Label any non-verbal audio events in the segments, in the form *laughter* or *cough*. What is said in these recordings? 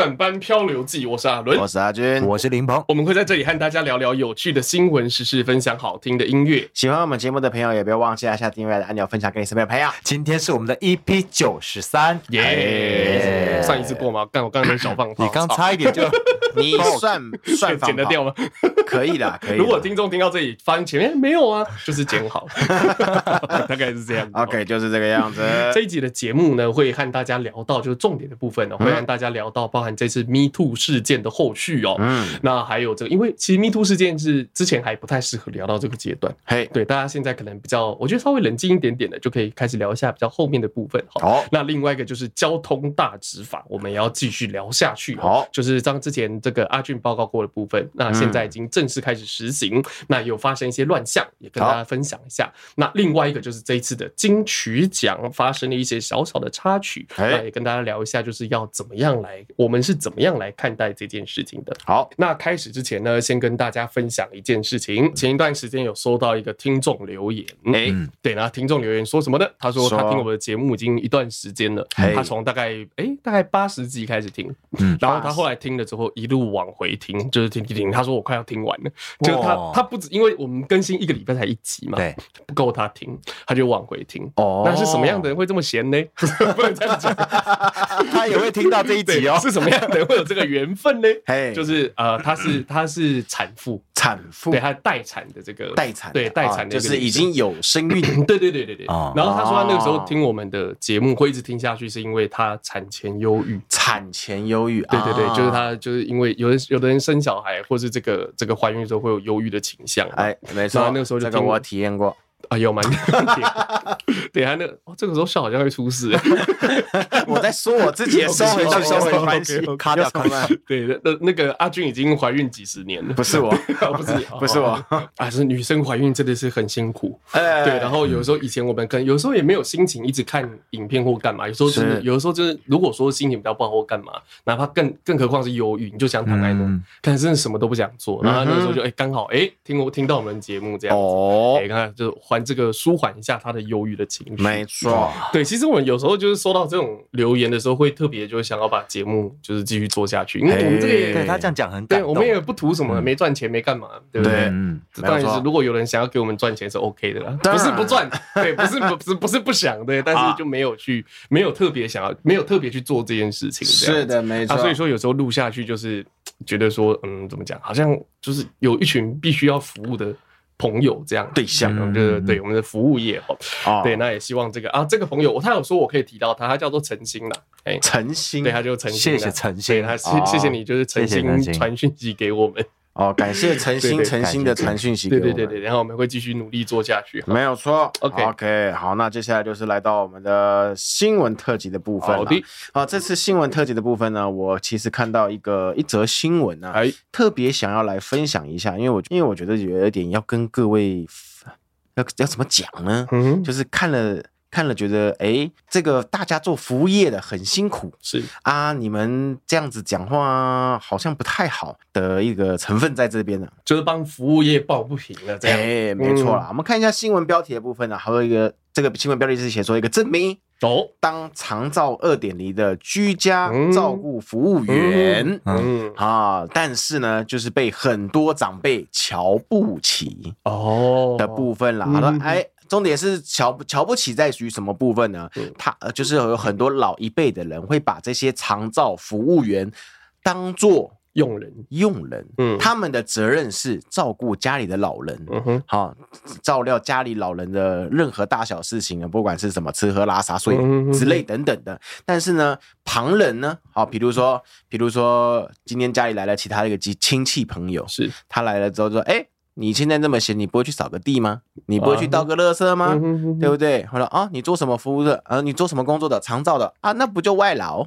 到后段班漂流记，我是阿伦，我是阿军，我是林鹏。我们会在这里和大家聊聊有趣的新闻时事，分享好听的音乐。喜欢我们节目的朋友，也不要忘记按下订阅的按钮，分享给你身边的朋友。今天是我们的 EP 九十三，耶！上一次过吗？刚，我刚刚小放，*laughs* 你刚差一点就，你算 *laughs* 算剪得掉吗？可以的，*laughs* 可以。如果听众听到这里，发现前面没有啊，就是剪好，大概是这样。OK，就是这个样子。这一集的节目呢，会和大家聊到就是重点的部分呢，会和大家聊到包含这次 Me Too 事件的后续哦。嗯，那还有这个，因为其实 Me Too 事件是之前还不太适合聊到这个阶段。嘿，对，大家现在可能比较，我觉得稍微冷静一点点的，就可以开始聊一下比较后面的部分。好，那另外一个就是交通大执法，我们也要继续聊下去。好，就是像之前这个阿俊报告过的部分，那现在已经正式开始实行。那有发生一些乱象，也跟大家分享一下。那另外一个就是这一次的金曲奖发生了一些小小的插曲，那也跟大家聊一下，就是要怎么样来，我们是怎么样来看待这件事情的。好，那开始之前呢，先跟大家分享一件事情。前一段时间有收到一个听众留言，哎、嗯，对，那听众留言说什么呢？他说他听我们的节目已经一段时间了，他从大概哎、欸、大概八十集开始听，然后他后来听了之后一路往回听，就是听听听，他说我快要听完了，就是他他不止因为我们更新一个礼拜才一集嘛，对，不够他听，他就往回听。哦，那是什么样的人会这么闲呢？*laughs* 不能这样讲，*laughs* 他也会听到这一集哦。是什么样的人会有这个缘分呢？哎，*laughs* 就是呃，她是她是产妇，产妇，对，她待产的这个待产，对，待产的就是已经有身孕。*clears throat* 对对对对对。然后她说她那个时候听我们的节目会一直听下去，是因为她产前忧郁，产前忧郁。对对对，就是她就是因为有人有的人生小孩，或是这个这个怀孕的时候会有忧郁的倾向。哎，没错，那个时候就跟我体验过。啊，有蛮 *laughs* 等下，那哦，这个时候笑好像会出事。*laughs* 我在说我自己的收回去，收回关系，卡掉卡掉。对，那那个阿军已经怀孕几十年了，不是我，*laughs* 不是不是我。啊，是女生怀孕真的是很辛苦。对，然后有时候以前我们跟有时候也没有心情一直看影片或干嘛，有时候就是。有的时候就是如果说心情比较不好或干嘛，哪怕更更何况是忧郁，你就想躺在那，但是真的什么都不想做。然后那个时候就哎，刚好哎，听我听到我们节目这样子，哎，看就还。这个舒缓一下他的忧郁的情绪，没错。对，其实我们有时候就是收到这种留言的时候，会特别就是想要把节目就是继续做下去，因为我们这个也对他这样讲很对，我们也不图什么，没赚钱，没干嘛，对不对？嗯，当然是如果有人想要给我们赚钱是 OK 的啦，不是不赚，对，不是不是不是不想，对，但是就没有去，没有特别想要，没有特别去做这件事情，是的，没错。所以说有时候录下去就是觉得说，嗯，怎么讲，好像就是有一群必须要服务的。朋友这样对象，就是对我们的服务业哦，对，那也希望这个啊，这个朋友，他有说我可以提到他，他叫做陈星啦，哎，陈星，对，他就陈星，谢谢陈星，他谢谢谢你，就是陈星。传讯息给我们。哦，感谢诚心诚心的传讯息，对对对对，然后我们会继续努力做下去，没有错。OK OK，好，那接下来就是来到我们的新闻特辑的部分了。好的，好，这次新闻特辑的部分呢，我其实看到一个一则新闻呢，哎，特别想要来分享一下，因为我因为我觉得有一点要跟各位要要怎么讲呢？嗯，就是看了。看了觉得，哎、欸，这个大家做服务业的很辛苦，是。啊，你们这样子讲话好像不太好的一个成分在这边呢，就是帮服务业抱不平了，这样，哎、欸，没错啦。嗯、我们看一下新闻标题的部分呢，还有一个这个新闻标题是写说一个证明哦，当长照二点零的居家照顾服务员，嗯，嗯。啊，但是呢，就是被很多长辈瞧不起哦。的部分啦，好了、嗯，哎。重点是瞧不瞧不起在于什么部分呢？他就是有很多老一辈的人会把这些长照服务员当做佣人，佣人。嗯，他们的责任是照顾家里的老人，嗯哼，好，照料家里老人的任何大小事情啊，不管是什么吃喝拉撒睡之类等等的。但是呢，旁人呢，好，比如说，比如说今天家里来了其他的一个亲亲戚朋友，是他来了之后说，哎。你现在这么闲，你不会去扫个地吗？你不会去倒个垃圾吗？对不对？好了啊，你做什么服务的？啊，你做什么工作的？长照的啊，那不就外劳？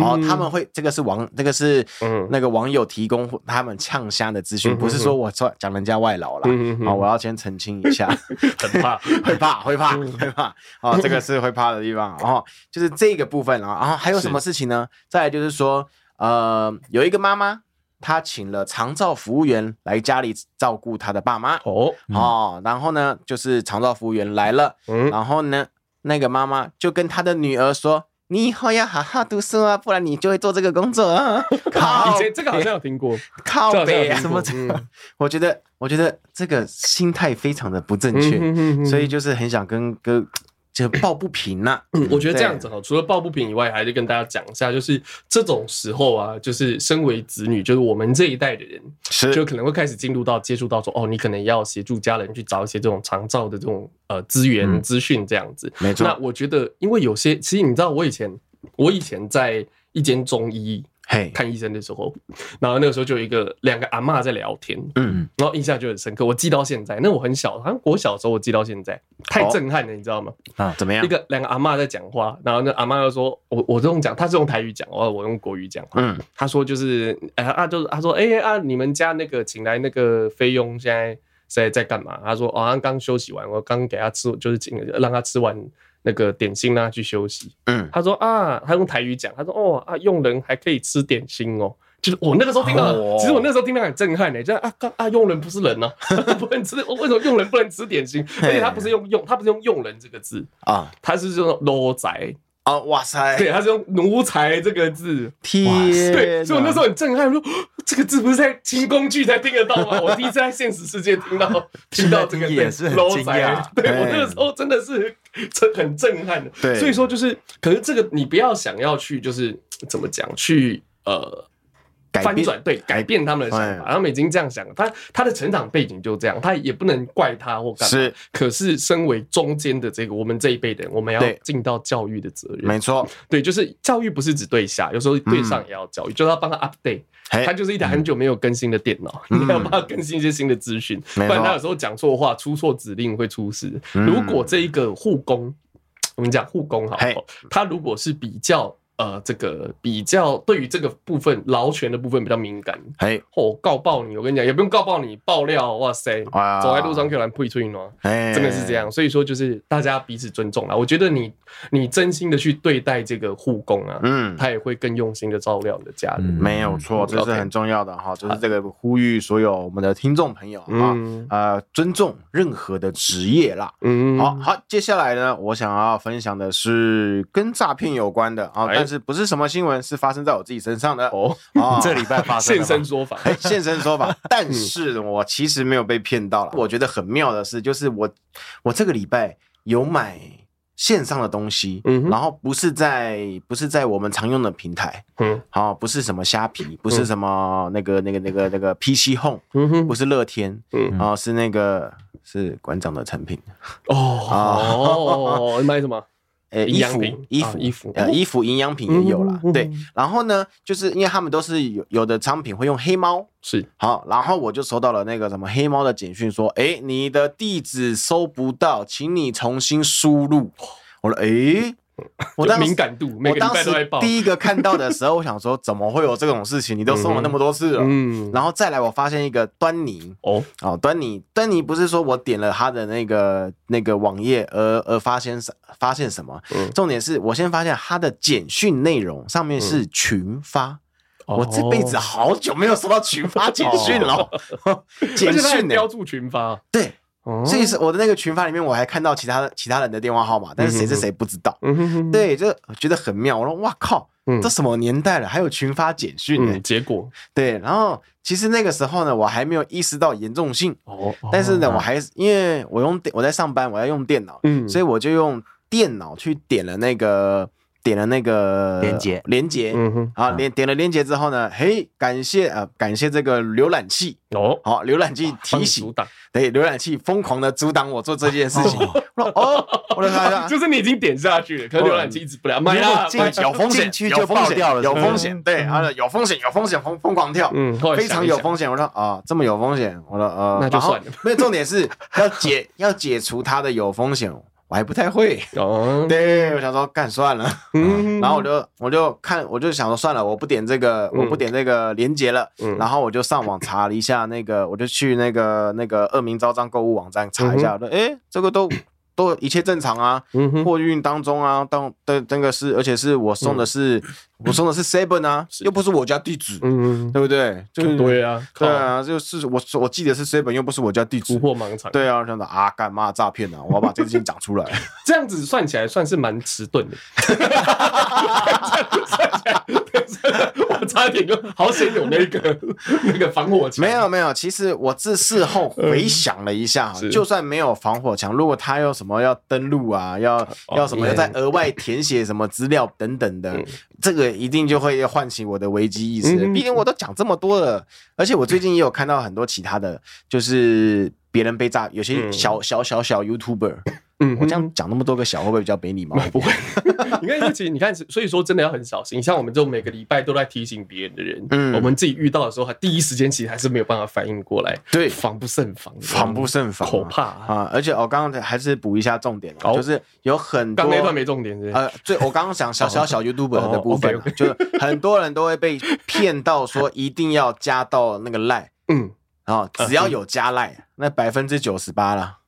哦，他们会这个是网，这个是那个网友提供他们呛虾的资讯，不是说我说讲人家外劳啦。啊，我要先澄清一下，*laughs* 很 *laughs* 怕，会怕，会怕，会怕。哦，这个是会怕的地方。然后就是这个部分啊，然后还有什么事情呢？再来就是说，呃，有一个妈妈。他请了长照服务员来家里照顾他的爸妈。哦哦，然后呢，就是长照服务员来了，嗯，然后呢，那个妈妈就跟他的女儿说：“你以后要好好读书啊，不然你就会做这个工作啊。*laughs* 靠以前这个好像有听过，靠北啊，什么？我觉得，我觉得这个心态非常的不正确，所以就是很想跟哥。就抱不平呐、啊，嗯，我觉得这样子哈，除了抱不平以外，还是跟大家讲一下，就是这种时候啊，就是身为子女，就是我们这一代的人，是就可能会开始进入到接触到说，哦，你可能要协助家人去找一些这种长照的这种呃资源资讯这样子。没错，那我觉得，因为有些其实你知道，我以前我以前在一间中医。嘿，*laughs* 看医生的时候，然后那个时候就有一个两个阿嬷在聊天，嗯，然后印象就很深刻，我记到现在。那我很小，好像我小时候我记到现在，太震撼了，你知道吗？啊，怎么样？一个两个阿嬷在讲话，然后那阿嬷又说，我我这种讲，他是用台语讲，我我用国语讲，嗯，他说就是，哎啊，就是他说，哎啊，你们家那个请来那个菲佣现在在在干嘛？他说，哦，他刚休息完，我刚给他吃，就是请让他吃完。那个点心让他去休息。嗯，他说啊，他用台语讲，他说哦啊，佣人还可以吃点心哦。就是我那个时候听到，其实我那个时候听到很震撼呢。就啊啊，佣人不是人呢，*laughs* 不能吃。为什么佣人不能吃点心？而且他不是用用，他不是用佣人这个字啊，他是用奴才啊。哇塞，对，他是用奴才这个字。天，对，所以我那时候很震撼，说这个字不是在清宫剧才听得到吗？我第一次在现实世界听到 *laughs* 听到这个也是很惊讶。*laughs* 对，我那个时候真的是。这很震撼的，对，所以说就是，可是这个你不要想要去，就是怎么讲，去呃翻转，对，改变他们的想法，他们已经这样想了，他他的成长背景就这样，他也不能怪他或干嘛。是，可是身为中间的这个我们这一辈的人，我们要尽到教育的责任。没错，对，就是教育不是只对下，有时候对上也要教育，就是要帮他 update。他就是一台很久没有更新的电脑，你要帮他更新一些新的资讯，不然他有时候讲错话、出错指令会出事。如果这一个护工，我们讲护工好，他如果是比较。呃，这个比较对于这个部分劳权的部分比较敏感，哎，哦，告爆你，我跟你讲，也不用告爆你，爆料，哇塞，走在路上可能不会吹喏，哎，真的是这样，所以说就是大家彼此尊重啦。我觉得你你真心的去对待这个护工啊，嗯，他也会更用心的照料你的家人，没有错，这是很重要的哈，就是这个呼吁所有我们的听众朋友啊，呃，尊重任何的职业啦，嗯，好好，接下来呢，我想要分享的是跟诈骗有关的啊。但是不是什么新闻，是发生在我自己身上的哦。哦，这礼拜发生现身说法，现身说法。*laughs* 但是我其实没有被骗到了。我觉得很妙的是，就是我我这个礼拜有买线上的东西，嗯，然后不是在不是在我们常用的平台，嗯，好，不是什么虾皮，不是什么那个那个那个那个 PC Home，嗯哼，不是乐天，嗯，啊，是那个是馆长的产品。哦哦，你买什么？呃，衣服、衣服、衣服，呃，衣服、营养品也有啦。对，然后呢，就是因为他们都是有有的商品会用黑猫，是好，然后我就收到了那个什么黑猫的简讯，说，哎，你的地址收不到，请你重新输入。我说，哎。我当敏感度，我当时第一个看到的时候，我想说怎么会有这种事情？你都送了那么多次了，嗯，然后再来，我发现一个端倪。哦。哦，端倪端倪不是说我点了他的那个那个网页而而发现发现什么？重点是我先发现他的简讯内容上面是群发，我这辈子好久没有收到群发简讯了，*laughs* 简讯标注群发，对。所以是我的那个群发里面，我还看到其他其他人的电话号码，但是谁是谁不知道。嗯、哼哼对，就觉得很妙。我说哇靠，这什么年代了，还有群发简讯呢？结果对，然后其实那个时候呢，我还没有意识到严重性。哦，但是呢，我还是因为我用，我在上班，我要用电脑，嗯，所以我就用电脑去点了那个。点了那个连接，连接，嗯哼，啊，连点了连接之后呢，嘿，感谢啊，感谢这个浏览器。哦，好，浏览器提醒，对，浏览器疯狂的阻挡我做这件事情。*laughs* 哦，我来看一下，*laughs* 就是你已经点下去了，可是浏览器一直不了，买了，有风险，有风险，有风险，对，啊，有风险，有风险，疯疯狂跳，嗯，非常有风险。我说啊，这么有风险，我说呃，那就算了。没有重点是要解要解除它的有风险。我还不太会。哦，对，我想说干算了，嗯，然后我就我就看，我就想说算了，我不点这个，我不点这个连接了，嗯，然后我就上网查了一下那个，我就去那个那个恶名昭彰购物网站查一下，说，哎，这个都都一切正常啊，货运当中啊，当的那个是，而且是我送的是我送的是 *laughs* Seven 啊，又不是我家地址，嗯，对不对？就对啊，对啊，就是我我记得是 Seven，又不是我家地址，突破盲场。对啊，真的啊，干嘛诈骗呢？我要把这件事情讲出来，*laughs* 这样子算起来算是蛮迟钝的。*laughs* 我差点就好险有那个那个防火墙。没有没有，其实我自事后回想了一下，就算没有防火墙，如果他有什么要登录啊，要要什么要再额外填写什么资料等等的，这个一定就会唤醒我的危机意识。毕竟我都讲这么多了，而且我最近也有看到很多其他的，就是别人被诈，有些小小小小 YouTuber。嗯，我这样讲那么多个小，会不会比较没礼貌？*laughs* 不会，你看，其实你看，所以说真的要很小心。像我们这种每个礼拜都在提醒别人的人，嗯，我们自己遇到的时候，还第一时间其实还是没有办法反应过来。对，防不胜防，防不胜防，可怕啊！而且我刚刚还是补一下重点，就是有很多刚那段没重点，呃，最我刚刚讲小小小 *laughs* YouTuber 的部分，就是很多人都会被骗到说一定要加到那个 Line，嗯，然后只要有加 Line，那百分之九十八了。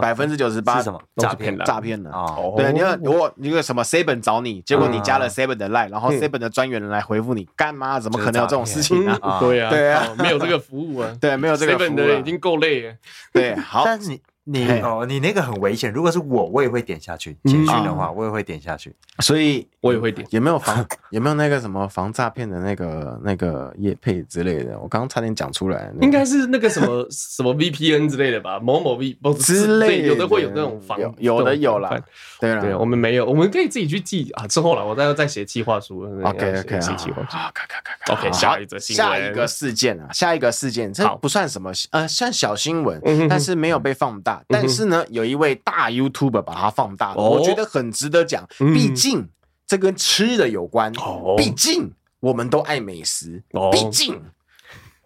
百分之九十八是什么？诈骗的？诈骗的。哦，对，你看，如果一个什么 Seven 找你，结果你加了 Seven 的 Line，然后 Seven 的专员来回复你，干嘛？怎么可能有这种事情呢？*laughs* 对啊，对啊，没有这个服务啊，*laughs* 对，没有这个服务，Seven 的已经够累了。对，好，但是你。你哦，你那个很危险。如果是我，我也会点下去。简讯的话，我也会点下去。所以我也会点。有没有防？*laughs* 有没有那个什么防诈骗的那个那个业配之类的？我刚刚差点讲出来。应该是那个什么什么 VPN 之类的吧？某某 V 之类，有的会有那种防，有的有啦。对了，我们没有，我们可以自己去记啊。之后了，我再再写计划书。OK OK 写计划书。OK，下一则新闻，下一个事件啊，下一个事件，这不算什么呃，算小新闻，但是没有被放大。但是呢。有一位大 YouTuber 把它放大了，我觉得很值得讲。毕竟这跟吃的有关，毕竟我们都爱美食，毕竟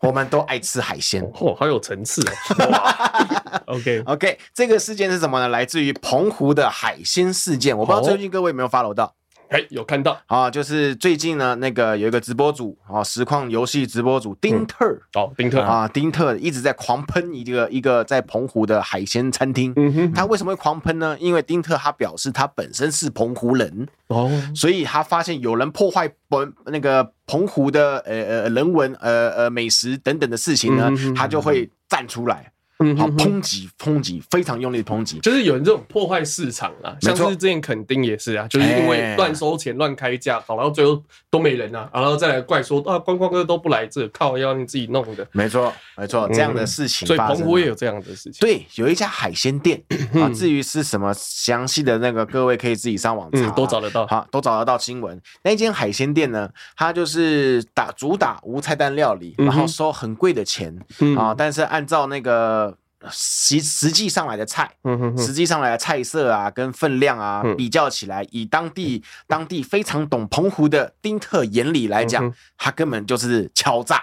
我们都爱吃海鲜。哦，好有层次哦！*laughs* OK OK，这个事件是什么呢？来自于澎湖的海鲜事件。我不知道最近各位有没有 follow 到。哎，有看到啊，就是最近呢，那个有一个直播主啊，实况游戏直播主丁特哦，丁特啊，丁特一直在狂喷一个一个在澎湖的海鲜餐厅。嗯哼，他为什么会狂喷呢？因为丁特他表示他本身是澎湖人哦，所以他发现有人破坏本那个澎湖的呃呃人文呃呃美食等等的事情呢，他就会站出来。嗯，好，抨击，抨击，非常用力的抨击，就是有人这种破坏市场啊，像是之前肯定也是啊，就是因为乱收钱、乱开价，搞到最后都没人啊，然后再来怪说啊，观光客都不来这，靠，要你自己弄的。没错，没错，这样的事情，所以澎湖也有这样的事情。对，有一家海鲜店 *clears throat* 啊，至于是什么详细的那个，各位可以自己上网查，都找得到，好，都找得到新闻。那间海鲜店呢，它就是打主打无菜单料理，然后收很贵的钱啊，但是按照那个。实实际上来的菜，实际上来的菜色啊，跟分量啊比较起来，以当地当地非常懂澎湖的丁特眼里来讲，他根本就是敲诈，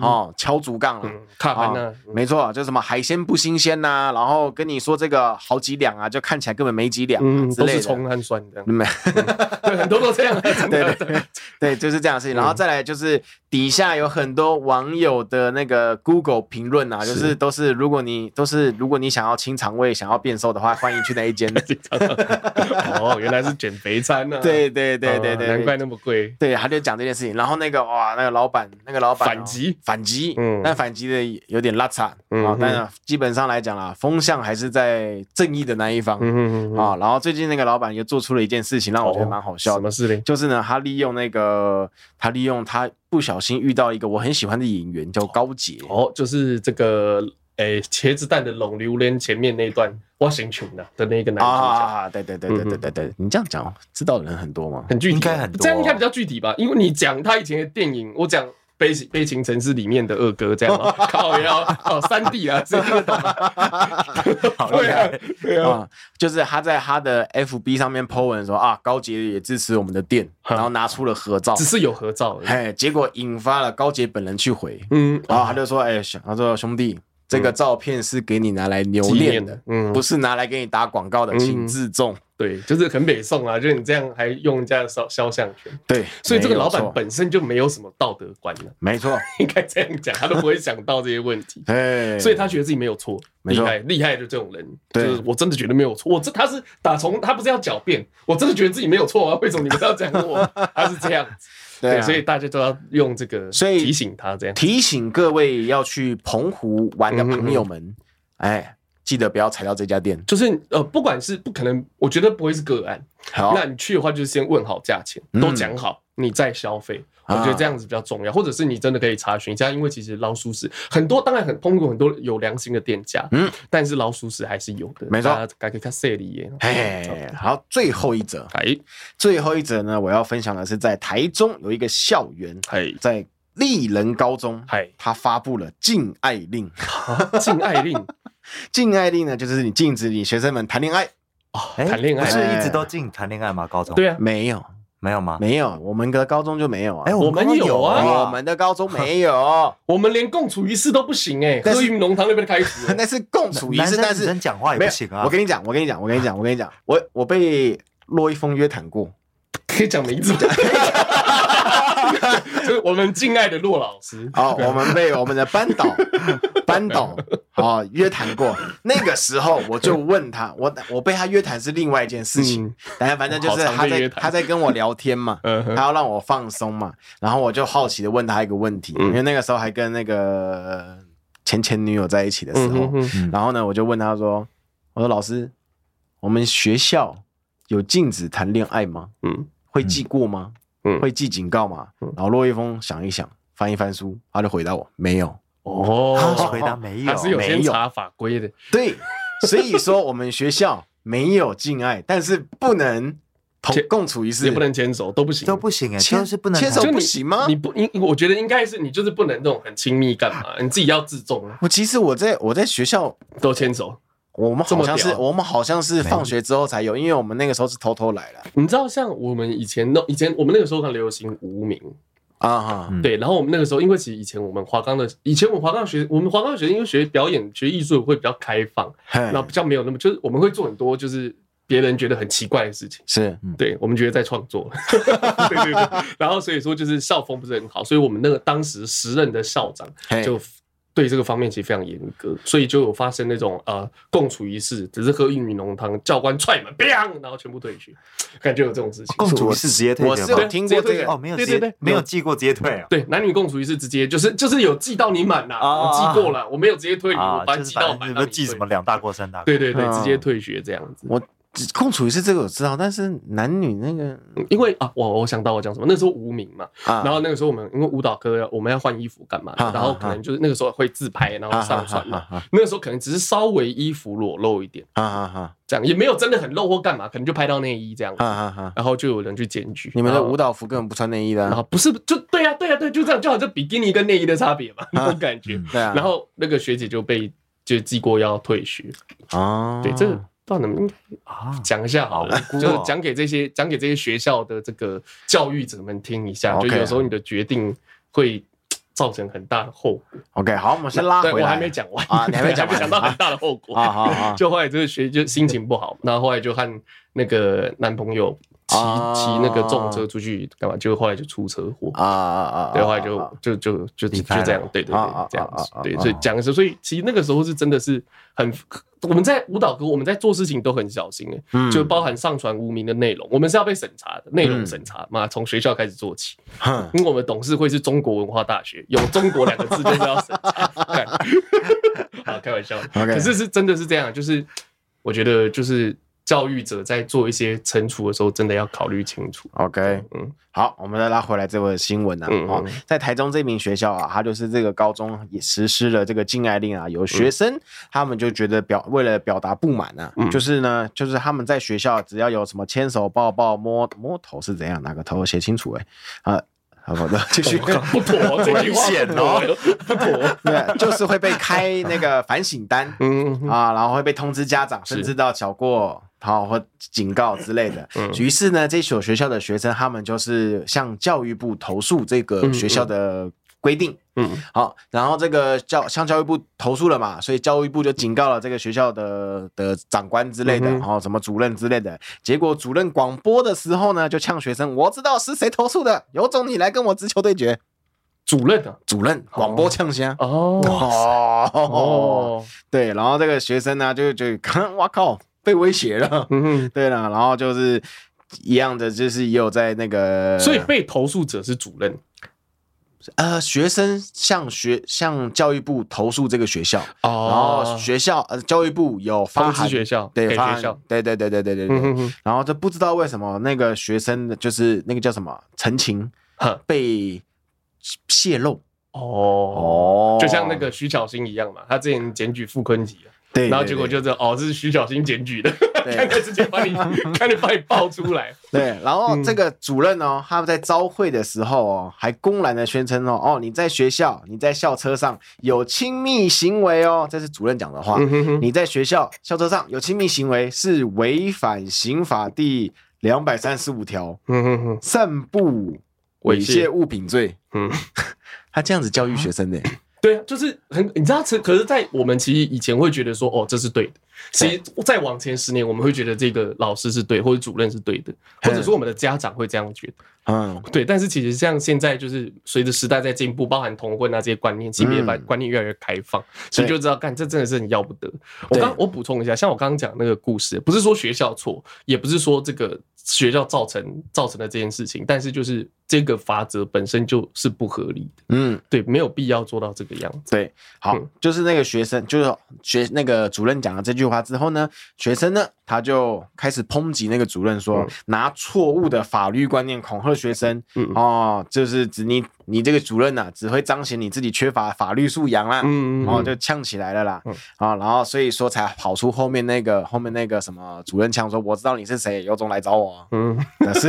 哦，敲竹杠了，看完了，没错，就什么海鲜不新鲜呐，然后跟你说这个好几两啊，就看起来根本没几两，都是葱和蒜的，没，*laughs* 对，很多都这样，*laughs* 对对 *laughs* 对，就是这样的事情，然后再来就是底下有很多网友的那个 Google 评论啊，就是都是如果你。你都是，如果你想要清肠胃、想要变瘦的话，欢迎去那一间。*laughs* 哦，原来是减肥餐呢。对对对对对，难怪那么贵。对，他就讲这件事情。然后那个哇，那个老板，那个老板反击，反击，嗯，但反击的有点拉差啊。但基本上来讲啦，风向还是在正义的那一方。嗯嗯啊，然后最近那个老板又做出了一件事情，让我觉得蛮好笑的。什么事呢？就是呢，他利用那个，他利用他不小心遇到一个我很喜欢的演员，叫高捷。哦，就是这个。哎，茄子蛋的龙榴莲前面那段我姓琼的的那个男主角。啊，对对对对对对对，你这样讲，知道的人很多吗？很具体，应该很多，这样应该比较具体吧？因为你讲他以前的电影，我讲悲悲情城市里面的二哥这样吗？*laughs* 靠腰哦，三弟啊，*laughs* 这个好厉害，对啊，就是他在他的 FB 上面 po 文说啊，高捷也支持我们的店，然后拿出了合照，只是有合照，哎，结果引发了高捷本人去回，嗯，然后他就说，哎，他说兄弟。这个照片是给你拿来留念的，嗯，不是拿来给你打广告的，请自重。对，就是很北宋啊，就是你这样还用人家的肖肖像权，对，所以这个老板本身就没有什么道德观了，没错，*laughs* 应该这样讲，他都不会想到这些问题，哎，所以他觉得自己没有错，厉害厉害的这种人，就是我真的觉得没有错，我这他是打从他不是要狡辩，我真的觉得自己没有错啊，为什么你们要这样问我？他是这样子，对，所以大家都要用这个，所以提醒他这样，提醒各位要去澎湖玩的朋友们，哎。记得不要踩到这家店，就是呃，不管是不可能，我觉得不会是个案。好，那你去的话，就是先问好价钱，都讲好，你再消费。我觉得这样子比较重要，或者是你真的可以查询一下，因为其实老鼠屎很多，当然很澎湖很多有良心的店家，嗯，但是老鼠屎还是有的。没错，该可以看这里耶。嘿，好，最后一则，哎，最后一则呢，我要分享的是在台中有一个校园，哎，在立人高中，哎，他发布了禁爱令，*laughs* 禁爱令。*laughs* 禁爱令呢，就是你禁止你学生们谈恋爱哦，谈恋爱不是一直都禁谈恋爱吗？高中对啊，没有没有吗？没有，我们的高中就没有啊。哎，我们有啊，我们的高中没有，*laughs* 我们连共处一室都不行哎。喝云浓汤那边开始，*laughs* 那是共处一室，但是讲话也不行啊。我跟你讲，我跟你讲，我跟你讲，我跟你讲，我我被骆一峰约谈过，可以讲名字吗？*laughs* 就是我们敬爱的骆老师。哦，我们被我们的班导 *laughs* 班导啊约谈过。那个时候我就问他，我我被他约谈是另外一件事情，但是反正就是他在他在跟我聊天嘛，*laughs* 他要让我放松嘛，然后我就好奇的问他一个问题，因为那个时候还跟那个前前女友在一起的时候，然后呢我就问他说，我说老师，我们学校有禁止谈恋爱吗？嗯，会记过吗？嗯，会记警告嘛？然后骆一峰想一想，翻一翻书，他就回答我没有。哦，他回答没有，他是有先查法规的。对，所以说我们学校没有禁爱，但是不能同共处一室，也不能牵手，都不行，都不行哎，就是不能牵手不行吗？你不，应我觉得应该是你就是不能那种很亲密干嘛？你自己要自重。我其实我在我在学校都牵手。我们好像是我们好像是放学之后才有，因为我们那个时候是偷偷来的。你知道，像我们以前那以前我们那个时候很流行无名啊哈，对。然后我们那个时候，因为其实以前我们华冈的以前我们华冈学我们华冈学因为学表演学艺术会比较开放，那比较没有那么就是我们会做很多就是别人觉得很奇怪的事情，是对我们觉得在创作，*laughs* 对对对。然后所以说就是校风不是很好，所以我们那个当时时任的校长就。对这个方面其实非常严格，所以就有发生那种呃共处一室，只是喝玉米浓汤，教官踹门，砰，然后全部退学，感觉有这种事情。共处一室直接退学，我是有听过这个哦，没有对对对，没有记过直接退啊。对，男女共处一室直接就是就是有记到你满了，我记过了，我没有直接退你，我把你记到满。你们记什么两大过三大过？对对对，直接退学这样子。我。共处一室这个我知道，但是男女那个，因为啊，我我想到我讲什么，那时候无名嘛，然后那个时候我们因为舞蹈课要我们要换衣服干嘛，然后可能就是那个时候会自拍，然后上传嘛，那个时候可能只是稍微衣服裸露一点，啊啊啊这样也没有真的很露或干嘛，可能就拍到内衣这样。子，然后就有人去检举。你们的舞蹈服根本不穿内衣的，然后，不是就对呀对呀对，就这样，就好像比基尼跟内衣的差别嘛，*laughs* 那种感觉。对啊，然后那个学姐就被就记过要退学。啊，对这。不知道能不能啊讲一下好了，就是讲给这些讲给这些学校的这个教育者们听一下，就有时候你的决定会造成很大的后果。OK，好，我们先拉回来。我还没讲完啊，你还没讲，*laughs* 讲到很大的后果。啊啊就后来这个学就心情不好，然后后来就和那个男朋友骑骑那个重车出去干嘛？就后来就出车祸啊啊啊！对，后来就就就就就这样，对对对，这样子。对，所以讲的是，所以其实那个时候是真的是很。我们在舞蹈课，我们在做事情都很小心哎，就包含上传无名的内容，我们是要被审查的，内容审查嘛，从学校开始做起。因为我们董事会是中国文化大学，有“中国”两个字就是要审查。*laughs* *laughs* 好，开玩笑。可是是真的是这样，就是我觉得就是。教育者在做一些惩处的时候，真的要考虑清楚。OK，嗯，好，我们再拉回来这个新闻啊。哦，在台中这名学校啊，他就是这个高中也实施了这个禁爱令啊。有学生他们就觉得表为了表达不满啊，就是呢，就是他们在学校只要有什么牵手、抱抱、摸摸头是怎样，哪个头写清楚哎啊，好的，*laughs* 继续不妥，危险哦，*laughs* 不妥，*laughs* 对，就是会被开那个反省单，嗯啊，然后会被通知家长，甚至到小过。好，或警告之类的。于是呢，这所学校的学生他们就是向教育部投诉这个学校的规定。嗯，好，然后这个教向教育部投诉了嘛，所以教育部就警告了这个学校的的长官之类的，然后什么主任之类的。结果主任广播的时候呢，就呛学生：“我知道是谁投诉的，有种你来跟我直球对决。”主任啊，主任广播呛声哦 *laughs* 对，然后这个学生呢，就就看，哇靠，被威胁了。嗯对了，然后就是一样的，就是也有在那个，所以被投诉者是主任。呃，学生向学向教育部投诉这个学校，哦、然后学校呃教育部有发函学校，对发学校，对对对对对对对，嗯、哼然后就不知道为什么那个学生就是那个叫什么陈情被泄露。哦。哦，就像那个徐巧芯一样嘛，他之前检举傅昆萁对，然后结果就是哦，这是徐小新检举的，*laughs* 看 *laughs* 看直接把你，看你把你爆出来。对，然后这个主任哦，他们在招会的时候哦，还公然的宣称哦，哦，你在学校，你在校车上有亲密行为哦，这是主任讲的话。你在学校校车上有亲密行为是违反刑法第两百三十五条，散布猥亵物品罪。嗯，*laughs* 他这样子教育学生呢。对啊，就是很，你知道，可是，在我们其实以前会觉得说，哦，这是对的。其实再往前十年，我们会觉得这个老师是对，或者主任是对的，或者说我们的家长会这样觉得。嗯，对。但是其实像现在，就是随着时代在进步，包含同婚啊这些观念，性别观观念越来越开放，所以就知道，干这真的是很要不得。我刚我补充一下，像我刚刚讲那个故事，不是说学校错，也不是说这个。学校造成造成的这件事情，但是就是这个法则本身就是不合理的，嗯，对，没有必要做到这个样子。对，好，嗯、就是那个学生，就是学那个主任讲了这句话之后呢，学生呢他就开始抨击那个主任说，拿错误的法律观念恐吓学生，嗯。哦，就是指你。你这个主任呐、啊，只会彰显你自己缺乏法律素养啦，嗯，然后就呛起来了啦，啊，然后所以说才跑出后面那个后面那个什么主任呛说，我知道你是谁，有种来找我，嗯，但是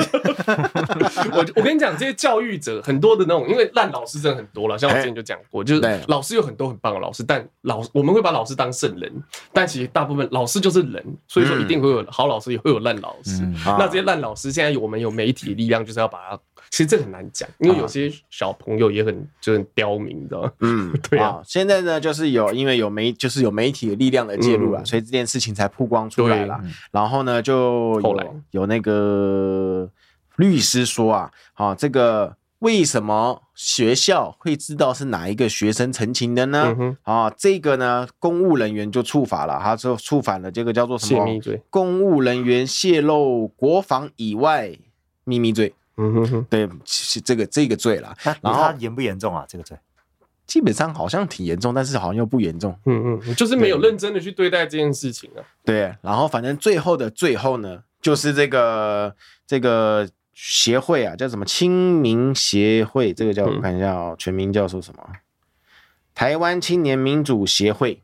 *laughs* 我我跟你讲，这些教育者很多的那种，因为烂老师真的很多了，像我之前就讲过，就是老师有很多很棒的老师，但老我们会把老师当圣人，但其实大部分老师就是人，所以说一定会有好老师，也会有烂老师，那这些烂老师现在有我们有媒体力量，就是要把它。其实这很难讲，因为有些小朋友也很就很刁民，你知道吗？嗯，*laughs* 对啊。现在呢，就是有因为有媒，就是有媒体的力量的介入啊，所以这件事情才曝光出来了。然后呢，就后来有那个律师说啊，啊，这个为什么学校会知道是哪一个学生陈情的呢？啊，这个呢，公务人员就触法了，他就触犯了这个叫做什么？泄密罪。公务人员泄露国防以外秘密罪。嗯哼哼，对，是这个这个罪啦。然后严不严重啊？这个罪基本上好像挺严重，但是好像又不严重。嗯嗯，就是没有认真的去对待这件事情啊。对，然后反正最后的最后呢，就是这个这个协会啊，叫什么青民协会，这个叫我看一下哦，全名叫做什么？台湾青年民主协会。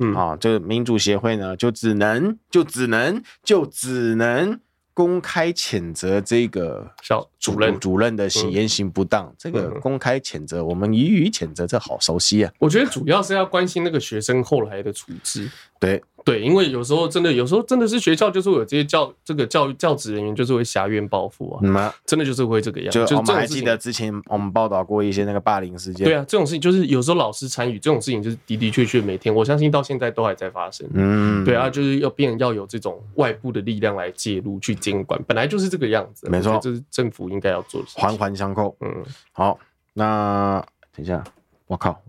嗯啊，这个民主协会呢，就只能就只能就只能。公开谴责这个小主任主任的行言行不当，这个公开谴责，我们予以谴责，这好熟悉啊。我觉得主要是要关心那个学生后来的处置。对。对，因为有时候真的，有时候真的是学校就是会有这些教这个教育教职人员就是会挟怨报复啊，嗯，真的就是会这个样。就我们还记得之前我们报道过一些那个霸凌事件。对啊，这种事情就是有时候老师参与这种事情，就是的的确确每天，我相信到现在都还在发生。嗯，对啊，就是要变要有这种外部的力量来介入去监管，本来就是这个样子。没错，这是政府应该要做的，环环相扣。嗯，好，那等一下，我靠，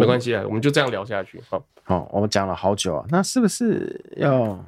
没关系啊，我们就这样聊下去。好。哦，我们讲了好久啊，那是不是要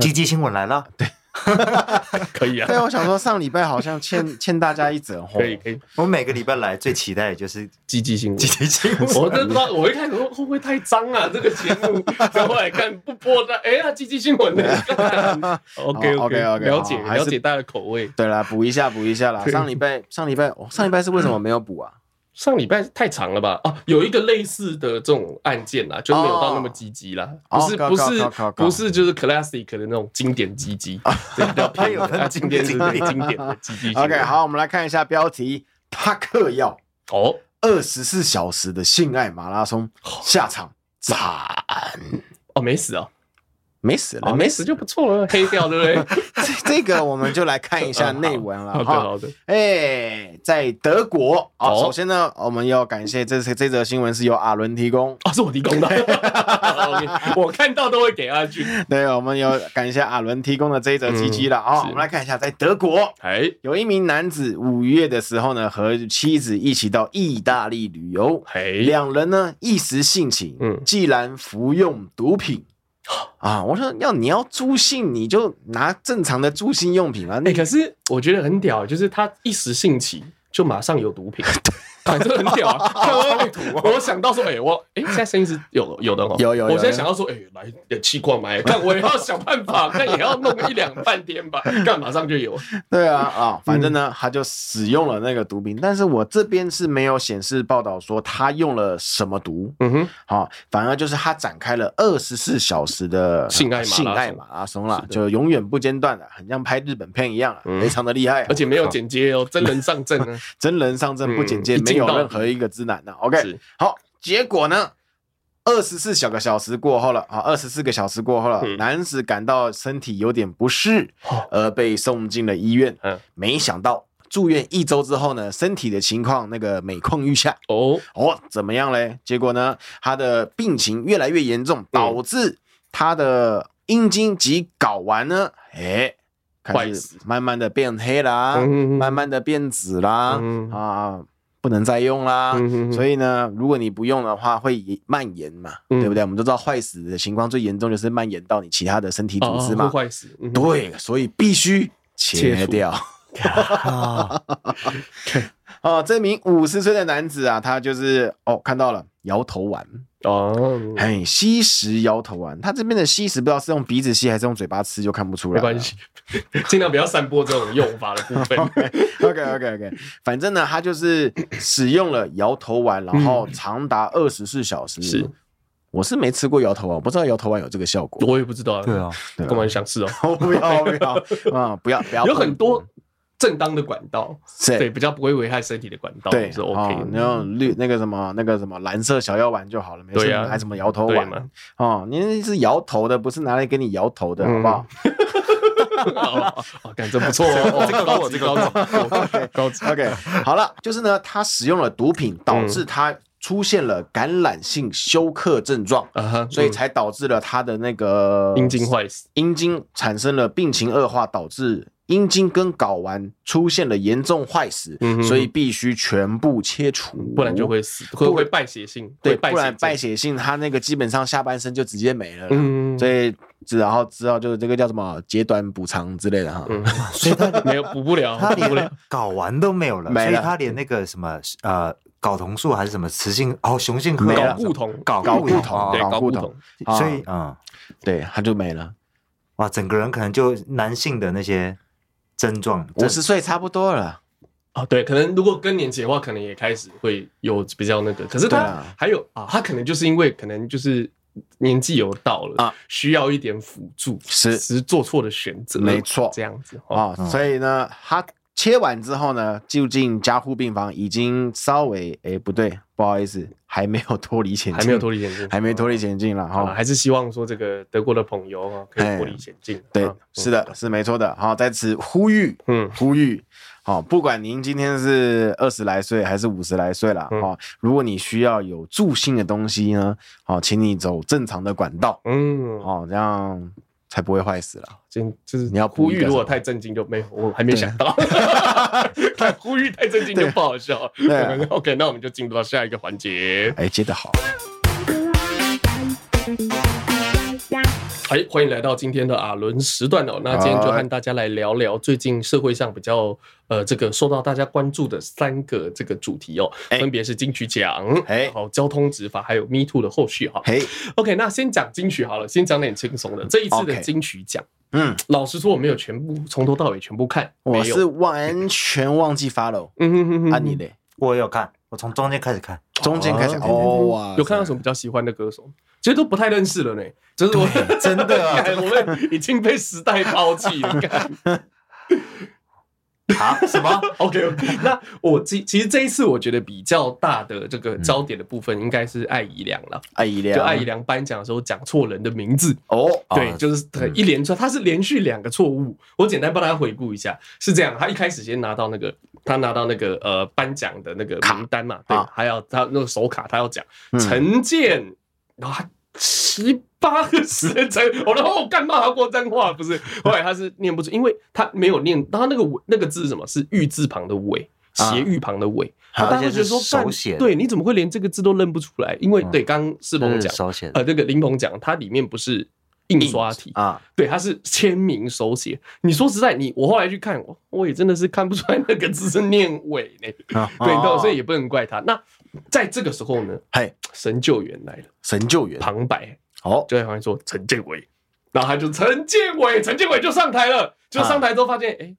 积极新闻来了？*laughs* 对 *laughs* *laughs* 可以啊。对，我想说上礼拜好像欠欠大家一则，可以可以。我每个礼拜来最期待的就是积极新闻，积极新闻。我都不知道，我一开始说会不会太脏啊？这个节目，然后来看不播的，哎呀，鸡鸡新闻的。OK OK OK，了解了解大家的口味。对啦，补一下补一下啦。上礼拜上礼拜上礼拜是为什么没有补啊？上礼拜太长了吧？哦，有一个类似的这种案件啦，就没有到那么积极啦，不是不是不是，就是 classic 的那种经典积极，对，比较偏有经典经典经典。的鸡鸡。OK，好，我们来看一下标题：他嗑药哦，二十四小时的性爱马拉松下场惨。哦，没死啊，没死了，没死就不错了，黑掉对不对？*laughs* 这个我们就来看一下 *laughs* 内文了。好的，好的。哎，在德国，好，首先呢，我们要感谢这这则新闻是由阿伦提供，*laughs* 哦，是我提供的，我看到都会给阿俊。对，我们要感谢阿伦提供的这一则机器了啊。我们来看一下，在德国，哎，有一名男子五月的时候呢，和妻子一起到意大利旅游，哎，两人呢一时兴起，嗯，既然服用毒品。啊！我说要你要租信，你就拿正常的租信用品啊。哎，可是我觉得很屌，就是他一时兴起就马上有毒品。*laughs* 反正很屌啊！*laughs* 我想到说，哎，我哎，现在声音是有有的哦，有有。我现在想到说，哎，来点气罐买，但我也要想办法，但也要弄个一两半天吧，干马上就有。对啊啊，反正呢，他就使用了那个毒品，但是我这边是没有显示报道说他用了什么毒。嗯哼，好，反而就是他展开了二十四小时的性爱性爱马拉松了，就永远不间断的，很像拍日本片一样，非常的厉害，而且没有剪接哦，真人上阵呢，*laughs* 真人上阵不剪接。没有任何一个之难的，OK，好，结果呢？二十四小个小时过后了，啊，二十四个小时过后了，男子感到身体有点不适，而被送进了医院。嗯，没想到住院一周之后呢，身体的情况那个每况愈下。哦哦，怎么样嘞？结果呢，他的病情越来越严重，导致他的阴茎及睾丸呢，哎，开始慢慢的变黑啦，慢慢的变紫啦，啊。不能再用啦，嗯、哼哼，所以呢，如果你不用的话，会蔓延嘛，嗯、对不对？我们都知道坏死的情况最严重就是蔓延到你其他的身体组织嘛，坏、哦、死。嗯、对，所以必须切掉。哦，*laughs* 这名五十岁的男子啊，他就是哦，看到了摇头丸哦，嘿，吸食摇头丸，他这边的吸食不知道是用鼻子吸还是用嘴巴吃，就看不出来。没关系，*laughs* 尽量不要散播这种用法的部分。*laughs* OK OK OK，反正呢，他就是使用了摇头丸，然后长达二十四小时。是，我是没吃过摇头丸，我不知道摇头丸有这个效果。我也不知道。对啊，干嘛想吃哦？*laughs* 不要不要啊！不要不要，有很多。正当的管道，对，比较不会危害身体的管道，对，是 OK。然后绿那个什么那个什么蓝色小药丸就好了，没事，还什么摇头丸嘛？哦，你是摇头的，不是拿来给你摇头的，好不好？哦，感觉不错哦，*laughs* 这个高，这个高，高，OK。好了，就是呢，他使用了毒品，导致他出现了感染性休克症状，所以才导致了他的那个阴茎坏死，阴茎产生了病情恶化，导致。阴茎跟睾丸出现了严重坏死，所以必须全部切除，不然就会死，会会败血性。对，不然败血性，他那个基本上下半身就直接没了。嗯，所以然后知道就是这个叫什么截短补偿之类的哈。所以他 *laughs* 没有补不了，他连睾丸都没有了，所以他连那个什么呃睾酮素还是什么雌性哦雄性睾固酮。睾固酮。对睾固酮，所以嗯。对他就没了。哇，整个人可能就男性的那些。症状五十岁差不多了。哦，对，可能如果更年期的话，可能也开始会有比较那个。可是他还有啊，他可能就是因为可能就是年纪有到了啊，需要一点辅助，是。是做错的选择，没错，这样子啊。所以呢，他切完之后呢，就进加护病房，已经稍微哎不对，不好意思，还没有脱离险境，还没有脱离险境，还没脱离险境了哈。还是希望说这个德国的朋友哈可以脱离险境。对，是的，是没错的。好，在此呼吁，嗯，呼吁，好，不管您今天是二十来岁还是五十来岁了，哈，如果你需要有助兴的东西呢，好，请你走正常的管道，嗯，好，这样。才不会坏死了。今就是你要呼吁，如果太震惊就没有，我还没想到。太 *laughs* 呼吁太震惊就不好笑。对，OK，那我们就进入到下一个环节。哎，接得好。哎，欢迎来到今天的阿伦时段哦。那今天就和大家来聊聊最近社会上比较呃这个受到大家关注的三个这个主题哦，分别是金曲奖，哎，好，交通执法，还有 Me Too 的后续哈。嘿，OK，那先讲金曲好了，先讲点轻松的。这一次的金曲奖，嗯，老实说我没有全部从头到尾全部看，我是完全忘记 follow。嗯哼哼哼，啊你嘞？我有看，我从中间开始看，中间开始哦哇，有看到什么比较喜欢的歌手？其实都不太认识了呢，就是我真的啊，*laughs* 我们已经被时代抛弃了。*laughs* *laughs* 好，什么？*laughs* OK OK。那我其其实这一次我觉得比较大的这个焦点的部分，应该是艾怡良了。艾怡良，就艾怡良颁奖的时候讲错人的名字哦，对，就是一连串，他是连续两个错误。我简单帮大家回顾一下，是这样：他一开始先拿到那个，他拿到那个呃颁奖的那个名单嘛，对，还要他那个手卡，他要讲陈建，然后他七八个时辰，*laughs* 我然后我干骂他过脏话，不是，*laughs* 后来他是念不出，因为他没有念，他那个尾那个字是什么？是玉字旁的尾，斜玉旁的尾。大家会觉得说手写，对，你怎么会连这个字都认不出来？因为对，刚刚世鹏讲，呃，那个林鹏讲，它里面不是印刷体啊，对，它是签名手写。你说实在，你我后来去看，我我也真的是看不出来那个字是念伟呢。*laughs* 对，所以也不能怪他。那在这个时候呢，嘿，神救援来了，神救援旁白。哦，就在旁边说陈建伟，然后他就陈建伟，陈建伟就上台了。就上台之后发现，哎，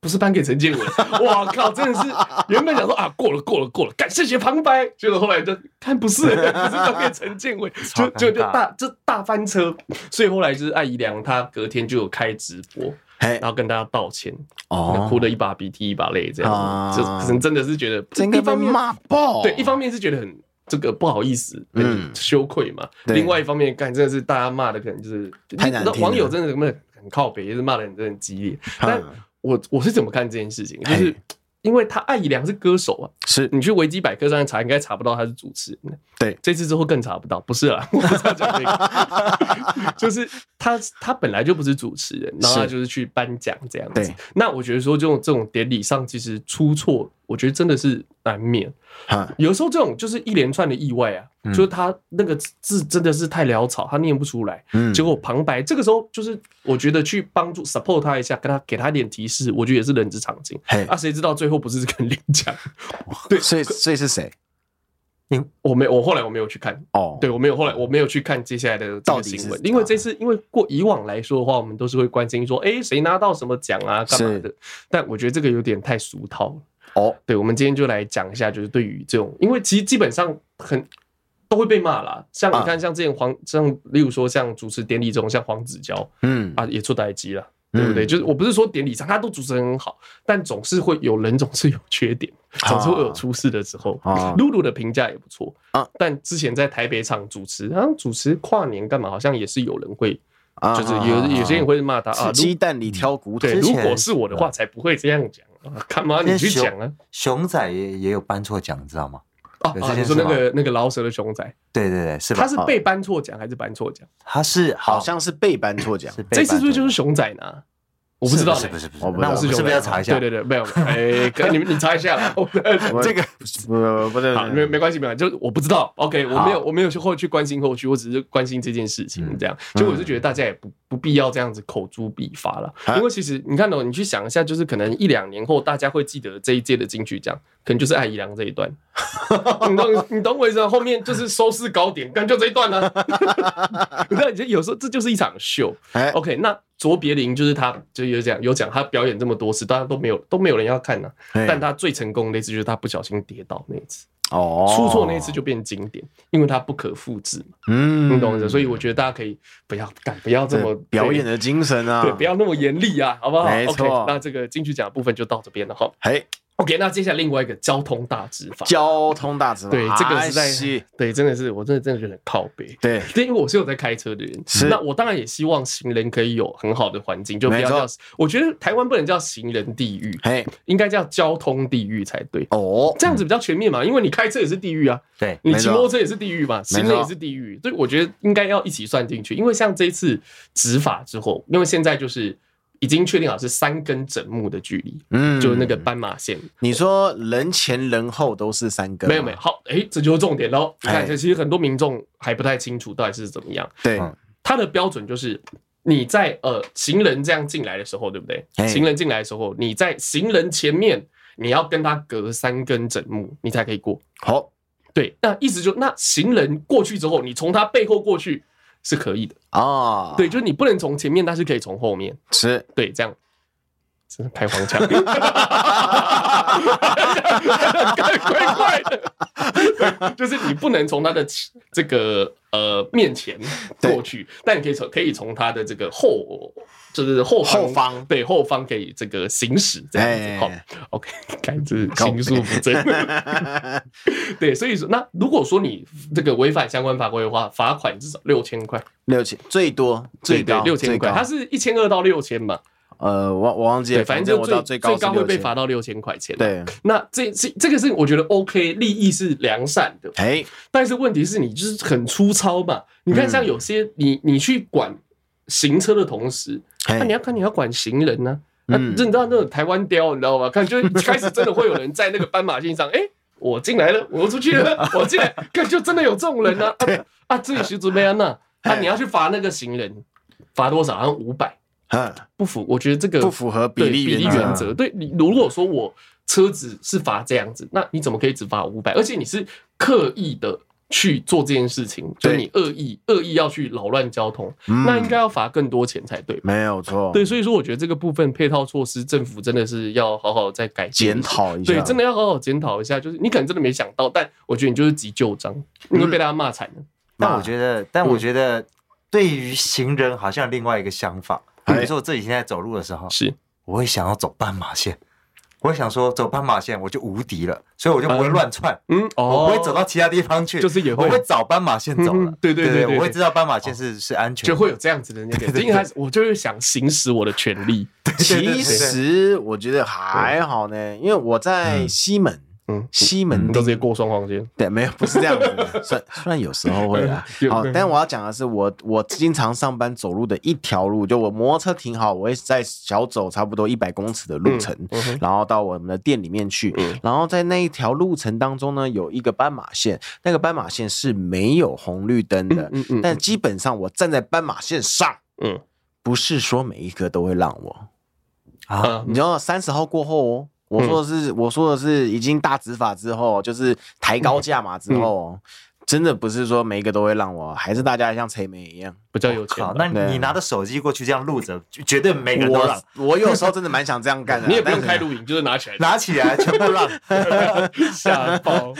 不是颁给陈建伟，*laughs* 我靠，真的是原本想说啊，过了过了过了，感谢写旁白，结果后来就看不是，*laughs* 不是颁给陈建伟，就就就大这大翻车。所以后来就是艾怡良，他隔天就有开直播，然后跟大家道歉，哦，哭了一把鼻涕一把泪，这样，就可能真的是觉得，一方面骂爆，对，一方面是觉得很。这个不好意思，很，羞愧嘛。另外一方面，干真的是大家骂的可能就是太难听，网友真的什么很靠北，也是骂的很真很激烈。但我我是怎么看这件事情？就是因为他艾怡良是歌手啊，是你去维基百科上查，应该查不到他是主持人。对，这次之后更查不到，不是啦，我不是要讲这个，*laughs* 就是他他本来就不是主持人，然后他就是去颁奖这样子。那我觉得说这种这种典礼上其实出错，我觉得真的是难免。有时候这种就是一连串的意外啊，就是他那个字真的是太潦草，他念不出来。结果旁白这个时候就是我觉得去帮助 support 他一下，跟他给他一点提示，我觉得也是人之常情。啊，谁知道最后不是跟领奖？对，所以所以是谁？我没我后来我没有去看哦，对我没有后来我没有去看接下来的这个新闻，因为这次因为过以往来说的话，我们都是会关心说，哎，谁拿到什么奖啊，干嘛的？但我觉得这个有点太俗套了。哦，对，我们今天就来讲一下，就是对于这种，因为其实基本上很都会被骂啦。像你看，像之前黄，像例如说像主持典礼这种，像黄子佼，嗯啊，也出台机了，对不对？就是我不是说典礼上他都主持很好，但总是会有人总是有缺点，总是会有出事的时候。露露的评价也不错啊，但之前在台北场主持，啊，主持跨年干嘛？好像也是有人会，就是有有些人会骂他啊，鸡蛋里挑骨头。*laughs* 对，如果是我的话，才不会这样讲。干嘛？你去讲啊！熊仔也也有颁错奖，你知道吗？哦，你说那个那个老舍的熊仔，对对对，是吧他是被颁错奖还是颁错奖？他是好像是被颁错奖，这次是不是就是熊仔呢？我不知道，是不是不是，那我是是不是要查一下？对对对，没有，哎，*laughs* 哥，你们你查一下，*laughs* 这个不不是，好，没没关系，没关系，就我不知道，OK，我没有我没有去后去关心后续，我只是关心这件事情，这样，就我是觉得大家也不不必要这样子口诛笔伐了，因为其实你看哦，你去想一下，就是可能一两年后大家会记得这一届的金曲奖，可能就是爱姨娘这一段，*laughs* 你懂你懂我意思吗？后面就是收视高点，可能就这一段呢，*laughs* 你知道，有时候这就是一场秀，OK，那。卓别林就是他，就有讲有讲他表演这么多次，大家都没有都没有人要看呢、啊。但他最成功的那次就是他不小心跌倒那一次，哦，出错那一次就变经典，因为他不可复制嘛。嗯，你懂的。所以我觉得大家可以不要干，不要这么表演的精神啊，对，不要那么严厉啊，好不好？没错。Okay, 那这个金曲奖的部分就到这边了哈。嘿。OK，那接下来另外一个交通大执法，交通大执法，对，这个是在，对，真的是，我真的真的觉得很靠背，对，因为我是有在开车的人，是，那我当然也希望行人可以有很好的环境，就不要叫，我觉得台湾不能叫行人地狱，嘿，应该叫交通地狱才对，哦，这样子比较全面嘛，因为你开车也是地狱啊，对，你骑摩托车也是地狱嘛，行人也是地狱，所以我觉得应该要一起算进去，因为像这一次执法之后，因为现在就是。已经确定好是三根整木的距离，嗯，就是那个斑马线。你说人前人后都是三根？没有没有，好，哎，这就是重点喽。你看，其实很多民众还不太清楚到底是怎么样。对，它的标准就是你在呃行人这样进来的时候，对不对？行人进来的时候，你在行人前面你要跟他隔三根整木，你才可以过。好，对，那意思就那行人过去之后，你从他背后过去。是可以的。啊，对，就是你不能从前面，但是可以从后面，是。对这样。真的太荒腔，怪怪怪的。就是你不能从他的这个呃面前过去，但你可以从可以从他的这个后，就是后方后方对后方可以这个行驶这样子。好，OK，感知心术不正。*laughs* 对，所以说那如果说你这个违反相关法规的话，罚款至少六千块，六千最多最高六千块，它是一千二到六千嘛。呃，我我忘记了，反正就最最高最高会被罚到六千块钱。对，那这这这个是我觉得 OK，利益是良善的。哎，但是问题是你就是很粗糙嘛。你看，像有些你你去管行车的同时，那你要看你要管行人呢。那你知道那种台湾雕，你知道吗？看就开始真的会有人在那个斑马线上，哎，我进来了，我出去了，*laughs* 我进来，看就真的有这种人 *laughs* 呢。啊，这里是怎么样呢？啊，你要去罚那个行人，罚多少？好像五百。不符，我觉得这个不符合比例比例原则。对你，如果说我车子是罚这样子，那你怎么可以只罚五百？而且你是刻意的去做这件事情，就你恶意恶意要去扰乱交通，那应该要罚更多钱才对。没有错，对，所以说我觉得这个部分配套措施，政府真的是要好好再改检讨一下。对，真的要好好检讨一下。就是你可能真的没想到，但我觉得你就是急就章，你会被大家骂惨的。但我觉得，但我觉得对于行人好像另外一个想法。比如说我自己现在走路的时候，是。我会想要走斑马线，我会想说走斑马线我就无敌了，所以我就不会乱窜，嗯，我不会走到其他地方去，就是也会。我会找斑马线走了，对对对，我会知道斑马线是是安全，就会有这样子的那个，因为我就是想行使我的权利。其实我觉得还好呢，因为我在西门。嗯，西门都直接过双黄线，对，没有，不是这样子的。虽虽然有时候会啊，*laughs* 好，但我要讲的是，我我经常上班走路的一条路，就我摩托车停好，我会在小走差不多一百公尺的路程，然后到我们的店里面去，然后在那一条路程当中呢，有一个斑马线，那个斑马线是没有红绿灯的，但基本上我站在斑马线上，嗯，不是说每一个都会让我。啊，你知道三十号过后哦。我说的是，我说的是，已经大执法之后，就是抬高价码之后，真的不是说每一个都会让我，还是大家像陈梅一样比较有钱。那你拿着手机过去这样录着，绝对每个人都让。我有时候真的蛮想这样干的。*laughs* 你也不用开录影，就是拿起来，*laughs* 拿起来全部让，*laughs* 吓爆。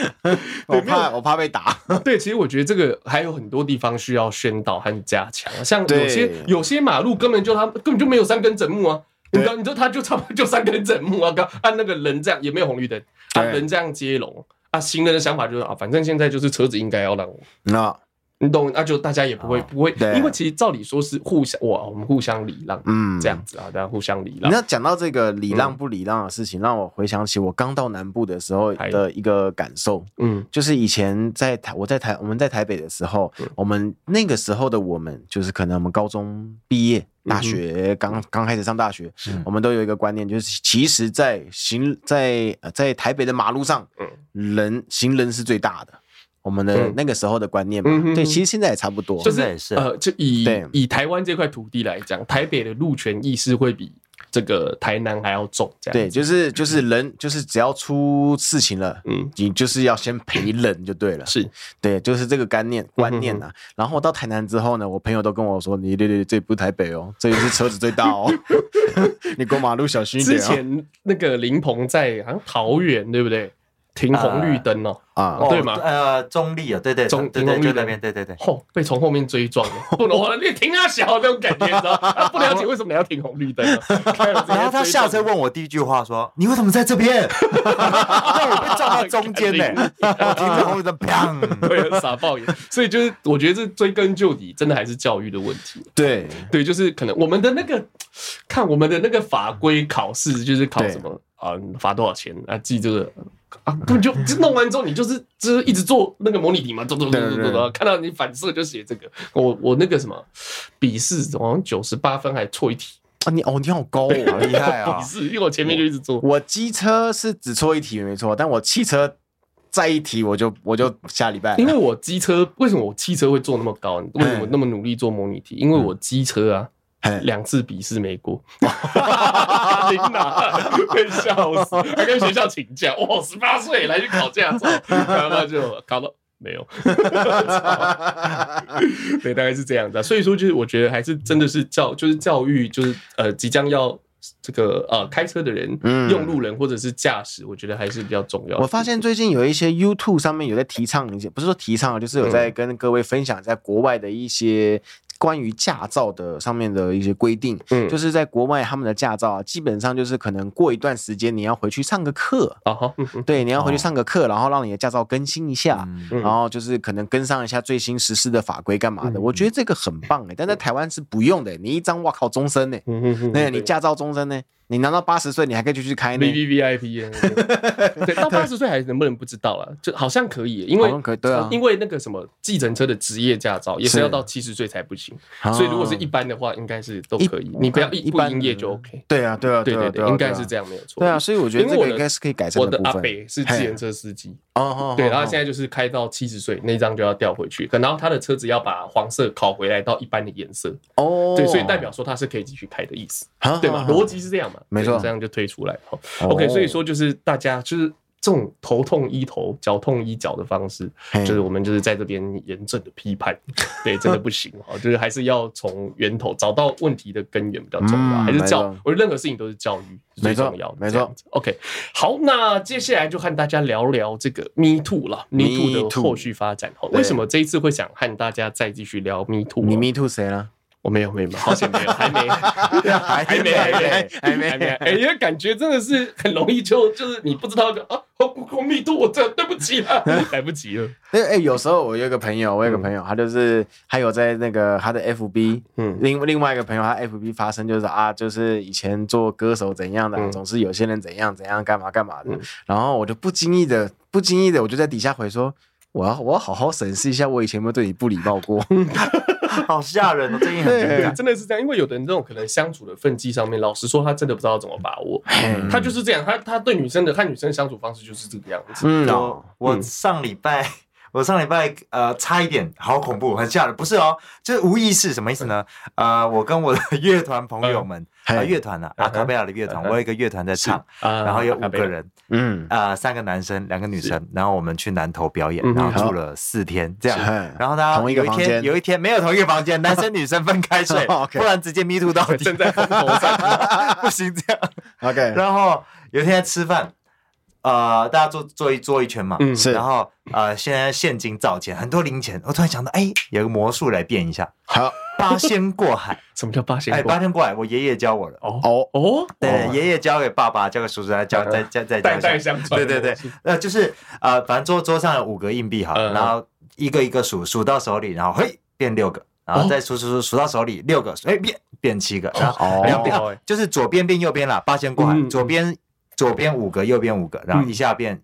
我怕，我怕被打。对，其实我觉得这个还有很多地方需要宣导和加强，像有些有些马路根本就他根本就没有三根整木啊。你知道，你知道，他就差不多就三根整木啊，刚按那个人这样也没有红绿灯，啊人这样接龙啊，行人的想法就是啊，反正现在就是车子应该要让我那。你懂，那就大家也不会不会，因为其实照理说是互相哇，我们互相礼让，嗯，这样子啊，大家互相礼让。那讲到这个礼让不礼让的事情，让我回想起我刚到南部的时候的一个感受，嗯，就是以前在台，我在台，我们在台北的时候，我们那个时候的我们，就是可能我们高中毕业，大学刚刚开始上大学，我们都有一个观念，就是其实，在行在在台北的马路上，嗯人行人是最大的。我们的那个时候的观念嘛，对，其实现在也差不多，就是呃，就以以台湾这块土地来讲，台北的路权意识会比这个台南还要重，这样对，就是就是人就是只要出事情了，嗯，你就是要先赔人就对了，是。对，就是这个观念观念呐。然后到台南之后呢，我朋友都跟我说，你对对，这不是台北哦，这里是车子最大哦 *laughs* *laughs* 你过马路小心一点。之前那个林鹏在好像桃园，对不对？停红绿灯哦，啊，对吗？呃，中立啊，对对，中停红绿灯那边，对对对，后被从后面追撞了，*laughs* 不能，你停啊小那种感觉，你知道？*laughs* 不了解为什么你要停红绿灯，*laughs* 然后他下车问我第一句话说：“你为什么在这边？”让我被撞到中间呢，停在红绿灯，砰，对，傻爆眼。所以就是我觉得这追根究底，真的还是教育的问题。对对，就是可能我们的那个看我们的那个法规考试，就是考什么啊？罚多少钱啊？记这个。啊，根本就就弄完之后，你就是就是一直做那个模拟题嘛，做做做做做，看到你反射就写这个。我我那个什么笔试好像九十八分还错一题啊！你哦，你好高，好 *laughs* 厉害啊！笔试，因为我前面就一直做。我机车是只错一题没错，但我汽车再一题我就我就下礼拜。因为我机车为什么我汽车会做那么高？为什么那么努力做模拟题？因为我机车啊。两次笔试没过，*laughs* 天哪，被笑死！还跟学校请假，哇，十八岁来去考驾照，然后就考到没有。*laughs* 对，大概是这样的。所以说，就是我觉得还是真的是教，就是教育，就是呃，即将要这个呃开车的人、用路人或者是驾驶，我觉得还是比较重要。我发现最近有一些 YouTube 上面有在提倡一些，不是说提倡，就是有在跟各位分享在国外的一些。关于驾照的上面的一些规定，嗯，就是在国外他们的驾照啊，基本上就是可能过一段时间你要回去上个课。啊，对，你要回去上个课，然后让你的驾照更新一下，然后就是可能跟上一下最新实施的法规干嘛的。我觉得这个很棒哎，但在台湾是不用的，你一张哇靠终身呢，那你驾照终身呢？你拿到八十岁，你还可以继续开呢。V V V I P *laughs* 对，到八十岁还能不能不知道了？就好像可以，因为对啊，因为那个什么计程车的职业驾照也是要到七十岁才不行，所以如果是一般的话，应该是都可以。你不要一不营业就 OK。对啊，对啊，对对对，应该是这样没有错。对啊，所以我觉得这个应该是可以改善的。我的阿北是计程车司机哦，对，然后现在就是开到七十岁那张就要调回去，然后他的车子要把黄色考回来到一般的颜色哦，对，所以代表说他是可以继续开的意思，对吗？逻辑是这样嘛？没错，这样就。推出来哈，OK，所以说就是大家就是这种头痛医头，脚痛医脚的方式，就是我们就是在这边严正的批判，*laughs* 对，真的不行哈，就是还是要从源头找到问题的根源比较重要，还是教，我觉得任何事情都是教育最重要，没错，OK，好，那接下来就和大家聊聊这个 Me Too 了，Me Too 的后续发展。哈，为什么这一次会想和大家再继续聊 Me Too？你 Me Too 谁了？我没有，没有，好险没有，还没，还没，还没，还没，还没，哎，因为感觉真的是很容易就就是你不知道就啊，我 Me Too，我这对不起了，*laughs* 来不及了。哎哎，有时候我有一个朋友，我有个朋友，他就是还有在那个他的 FB，嗯，另另外一个朋友，他 FB 发生就是啊，就是以前做歌手怎样的，总是有些人怎样怎样干嘛干嘛的，然后我就不经意的不经意的，我就在底下回说，我要我要好好审视一下，我以前有没有对你不礼貌过。*laughs* *laughs* 好吓人哦，这音很真的是这样，因为有的人这种可能相处的分际上面，老实说，他真的不知道怎么把握。他就是这样，他他对女生的和女生相处方式就是这个样子。嗯，我我上礼拜我上礼拜呃差一点，好恐怖，很吓人。不是哦，就是无意识，什么意思呢？呃，我跟我的乐团朋友们。啊，乐团呢？阿卡贝拉的乐团，我有一个乐团在唱，然后有五个人，嗯，啊，三个男生，两个女生，然后我们去南投表演，然后住了四天，这样，然后大家有一天有一天没有同一个房间，男生女生分开睡，*laughs* 不然直接 Me Too 到底，正在风头上，*laughs* 不行这样，OK。然后有一天吃饭，呃，大家坐坐一坐一圈嘛，是，然后呃，现在现金找钱，很多零钱，我突然想到，哎，有个魔术来变一下，好。八仙过海，*laughs* 什么叫八仙？哎，八仙过海，我爷爷教我的。哦。哦。哦，对，爷爷教给爸爸，教给叔叔，再教，再再再代代相传。对对对，呃就是呃，反正桌桌上有五个硬币哈，然后一个一个数，数到手里，然后嘿变六个，然后再数数数数到手里六个，哎变变七个，然后然后变就是左边变右边了，八仙过海，左边左边五个，右边五个，然后一下变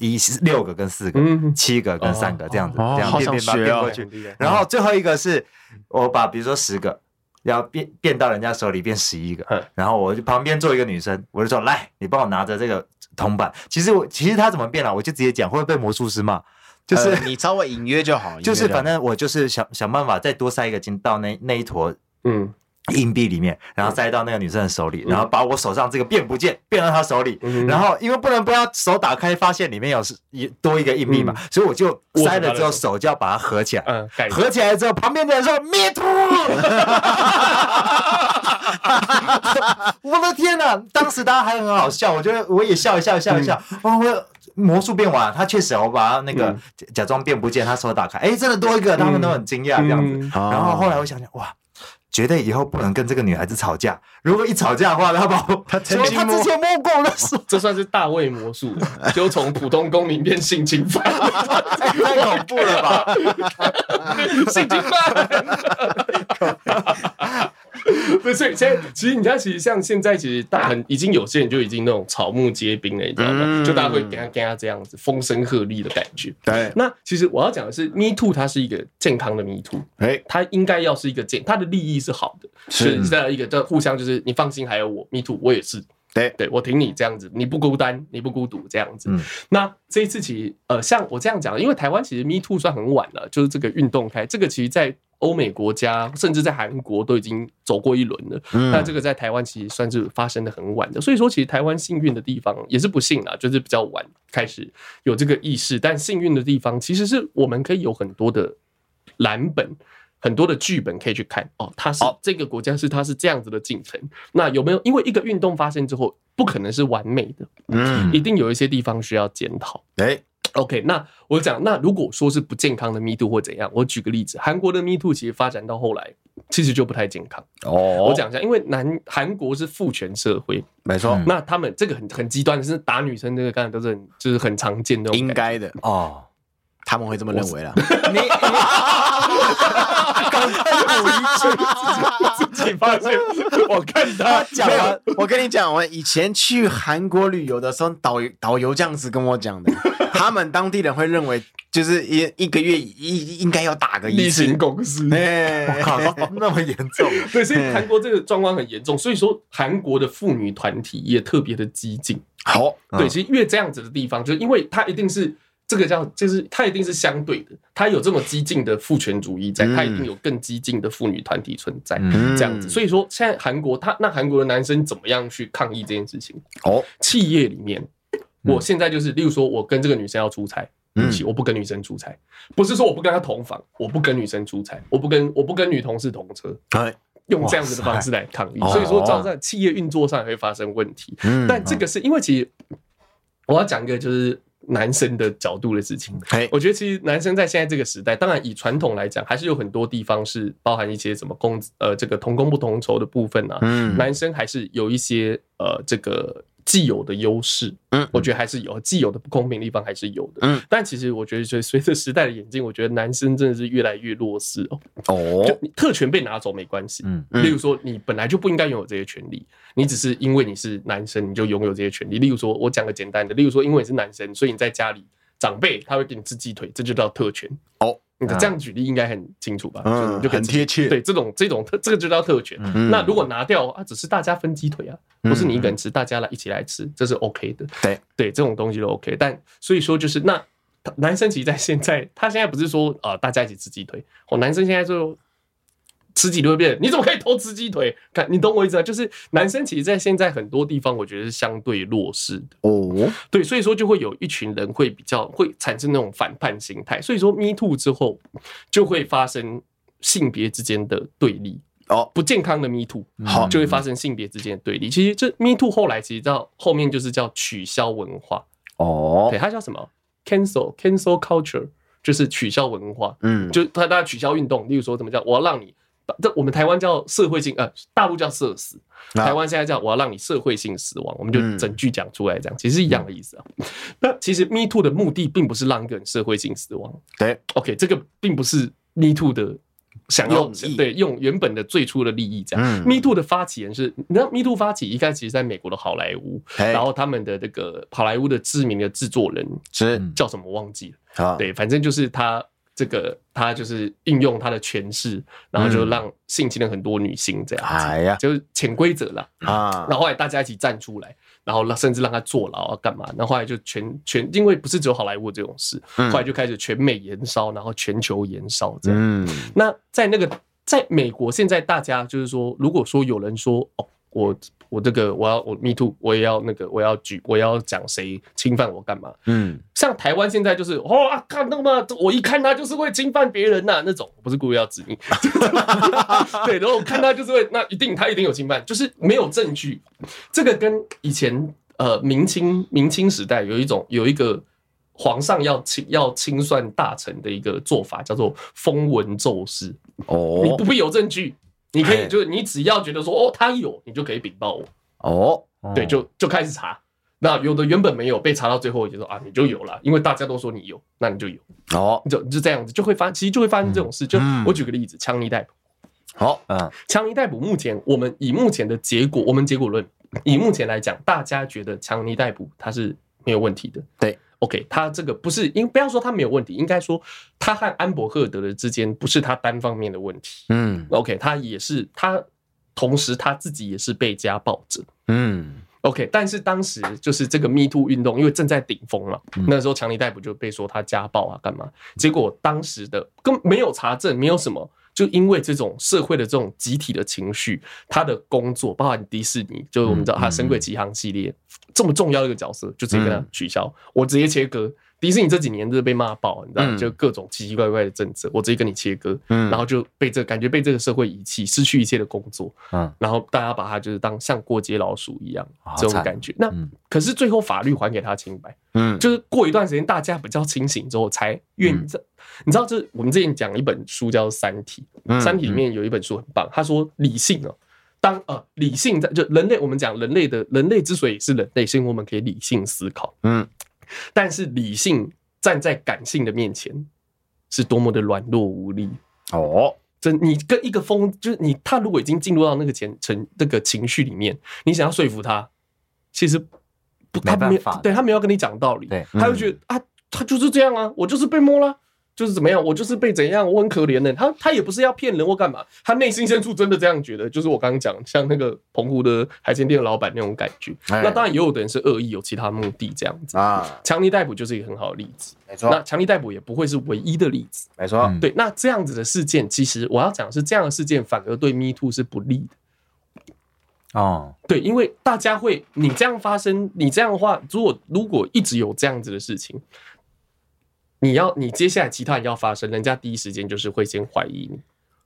一六个跟四个，七个跟三个这样子，这样变变变过去，然后最后一个是。我把比如说十个要变变到人家手里变十一个，然后我就旁边坐一个女生，我就说来，你帮我拿着这个铜板。其实我其实他怎么变了，我就直接讲，会不会被魔术师骂？就是你稍微隐约就好，*laughs* 就是反正我就是想想办法再多塞一个金到那那一坨，嗯。硬币里面，然后塞到那个女生的手里，然后把我手上这个变不见变到她手里，然后因为不能不要手打开发现里面有是一多一个硬币嘛，所以我就塞了之后手就要把它合起来，合起来之后旁边的人说 Me too，*laughs* 我的天哪！当时大家还很好笑，我觉得我也笑一笑笑一笑，哦！我魔术变完，他确实我把他那个假装变不见，他手打开，哎，真的多一个，他们都很惊讶这样子。然后后来我想想，哇！绝对以后不能跟这个女孩子吵架。如果一吵架的话，他把他曾经他之前摸过的手，这算是大卫魔术，就从普通公民变性侵犯，*laughs* 太恐怖了吧？*laughs* 性侵犯。*laughs* *laughs* 不是，所以现在其实你看，其实像现在，其实大很已经有些人就已经那种草木皆兵了，你知道吗？就大家会给他给他这样子风声鹤唳的感觉。对，那其实我要讲的是，Me Too 它是一个健康的 Me Too，哎，它应该要是一个健，它的利益是好的，是在一个这互相就是你放心，还有我 Me Too，我也是，对对，我挺你这样子，你不孤单，你不孤独这样子。那这一次其实呃，像我这样讲，因为台湾其实 Me Too 算很晚了，就是这个运动开，这个其实在。欧美国家甚至在韩国都已经走过一轮了，那这个在台湾其实算是发生的很晚的，所以说其实台湾幸运的地方也是不幸啦，就是比较晚开始有这个意识，但幸运的地方其实是我们可以有很多的蓝本很多的剧本可以去看哦，它是这个国家是它是这样子的进程。那有没有因为一个运动发生之后，不可能是完美的，嗯，一定有一些地方需要检讨。哎，OK，那我讲，那如果说是不健康的 Me Too 或怎样，我举个例子，韩国的 Me Too 其实发展到后来，其实就不太健康。哦，我讲一下，因为南韩国是父权社会，没错，那他们这个很很极端的是打女生，这个刚才都是很就是很常见的，应该的哦。他们会这么认为啦。*laughs* 你刚才补一句，自 *laughs* 己发现。我看他讲完，我跟你讲，我以前去韩国旅游的时候，导游导游这样子跟我讲的。*laughs* 他们当地人会认为，就是一一个月一应该要打个一次。例行公司。哎，*laughs* 我靠，*laughs* 那么严重。对，所以韩国这个状况很严重。所以说，韩国的妇女团体也特别的激进。好，对，其实越这样子的地方，就是因为它一定是。这个叫就是它一定是相对的，它有这么激进的父权主义在，它一定有更激进的妇女团体存在，这样子。所以说，现在韩国他那韩国的男生怎么样去抗议这件事情？哦，企业里面，我现在就是，例如说，我跟这个女生要出差，对不起，我不跟女生出差，不是说我不跟她同房，我不跟女生出差，我不跟我不跟女同事同车，用这样子的方式来抗议。所以说，造成在企业运作上也会发生问题。但这个是因为其实我要讲一个就是。男生的角度的事情，我觉得其实男生在现在这个时代，当然以传统来讲，还是有很多地方是包含一些什么工呃这个同工不同酬的部分啊，男生还是有一些呃这个。既有的优势，嗯，我觉得还是有既有的不公平的地方还是有的，嗯，但其实我觉得，随随着时代的演进，我觉得男生真的是越来越弱势哦。哦，就你特权被拿走没关系，嗯，例如说你本来就不应该拥有这些权利，你只是因为你是男生你就拥有这些权利。例如说，我讲个简单的，例如说，因为你是男生，所以你在家里长辈他会给你吃鸡腿，这就叫特权。哦。你这样举例应该很清楚吧？嗯，就很贴切。对，这种这种特这个就叫特权。那如果拿掉啊，只是大家分鸡腿啊，不是你一个人吃，大家来一起来吃，这是 OK 的。对对，这种东西都 OK。但所以说就是那男生其实在现在，他现在不是说啊，大家一起吃鸡腿。哦，男生现在就。吃几顿变？你怎么可以偷吃鸡腿？*laughs* 看，你懂我意思啊？就是男生其实，在现在很多地方，我觉得是相对弱势的哦。对，所以说就会有一群人会比较会产生那种反叛心态。所以说，Me Too 之后就会发生性别之间的对立哦，不健康的 Me Too 好就会发生性别之间的对立。其实这 Me Too 后来其实到后面就是叫取消文化哦，对，它叫什么？Cancel Cancel Culture，就是取消文化。嗯，就他大家取消运动，例如说怎么叫我要让你。这我们台湾叫社会性，呃，大陆叫社死，台湾现在叫我要让你社会性死亡，我们就整句讲出来，这样其实是一样的意思啊。*laughs* 那其实 Me Too 的目的并不是让一个人社会性死亡，对，OK，这个并不是 Me Too 的想要对用原本的最初的利益这样。Me Too 的发起人是，你知道 Me Too 发起一开始在美国的好莱坞，然后他们的这个好莱坞的知名的制作人是叫什么忘记了，对，反正就是他。这个他就是应用他的权势，然后就让性侵了很多女性这样子，哎呀，就是潜规则了啊。然后后来大家一起站出来，然后甚至让他坐牢啊干嘛？然后后来就全全，因为不是只有好莱坞这种事，后来就开始全美延烧，然后全球延烧这样。那在那个在美国，现在大家就是说，如果说有人说哦。我我这个我要我 me too，我也要那个我要举我要讲谁侵犯我干嘛？嗯，像台湾现在就是哦啊，看那么我一看他就是会侵犯别人呐、啊，那种不是故意要指你，*laughs* 对，然后我看他就是会那一定他一定有侵犯，就是没有证据。这个跟以前呃明清明清时代有一种有一个皇上要清要清算大臣的一个做法，叫做封文奏事。哦，你不必有证据。你可以，就是你只要觉得说哦，他有，你就可以禀报我哦。对，就就开始查。那有的原本没有被查到最后，就说啊，你就有了，因为大家都说你有，那你就有哦。就就这样子，就会发，其实就会发生这种事。就我举个例子，枪尼逮捕。好，嗯，枪尼逮捕目前我们以目前的结果，我们结果论，以目前来讲，大家觉得枪尼逮捕他是没有问题的。对。OK，他这个不是，因不要说他没有问题，应该说他和安柏赫德的之间不是他单方面的问题。嗯，OK，他也是他，同时他自己也是被家暴者。嗯，OK，但是当时就是这个 Me Too 运动，因为正在顶峰嘛，那时候强尼戴普就被说他家暴啊，干嘛？结果当时的根本没有查证，没有什么。就因为这种社会的这种集体的情绪，他的工作，包含迪士尼，就是我们知道他《神鬼奇航》系列这么重要的一个角色，就直接跟他取消，我直接切割，迪士尼这几年就是被骂爆，你知道，就各种奇奇怪怪的政策，我直接跟你切割，嗯，然后就被这感觉被这个社会遗弃，失去一切的工作，嗯，然后大家把它就是当像过街老鼠一样这种感觉。那可是最后法律还给他清白，嗯，就是过一段时间大家比较清醒之后才愿意。你知道，这我们之前讲一本书叫《三体》，《三体》里面有一本书很棒，他说理性哦，当呃理性在就人类，我们讲人类的人类之所以是人类，是因为我们可以理性思考，嗯。但是理性站在感性的面前，是多么的软弱无力哦！这你跟一个疯，就是你他如果已经进入到那个前程那个情绪里面，你想要说服他，其实不，他没有，对他没有跟你讲道理，对他就觉得啊，他就是这样啊，我就是被摸了。就是怎么样，我就是被怎样，我很可怜的。他他也不是要骗人或干嘛，他内心深处真的这样觉得。就是我刚刚讲，像那个澎湖的海鲜店的老板那种感觉。那当然也有的人是恶意，有其他目的这样子啊。强力逮捕就是一个很好的例子，没错。那强力逮捕也不会是唯一的例子，没错。对，那这样子的事件，其实我要讲是这样的事件，反而对 Me Too 是不利的。哦，对，因为大家会你这样发生，你这样的话，如果如果一直有这样子的事情。你要，你接下来其他人要发生，人家第一时间就是会先怀疑你，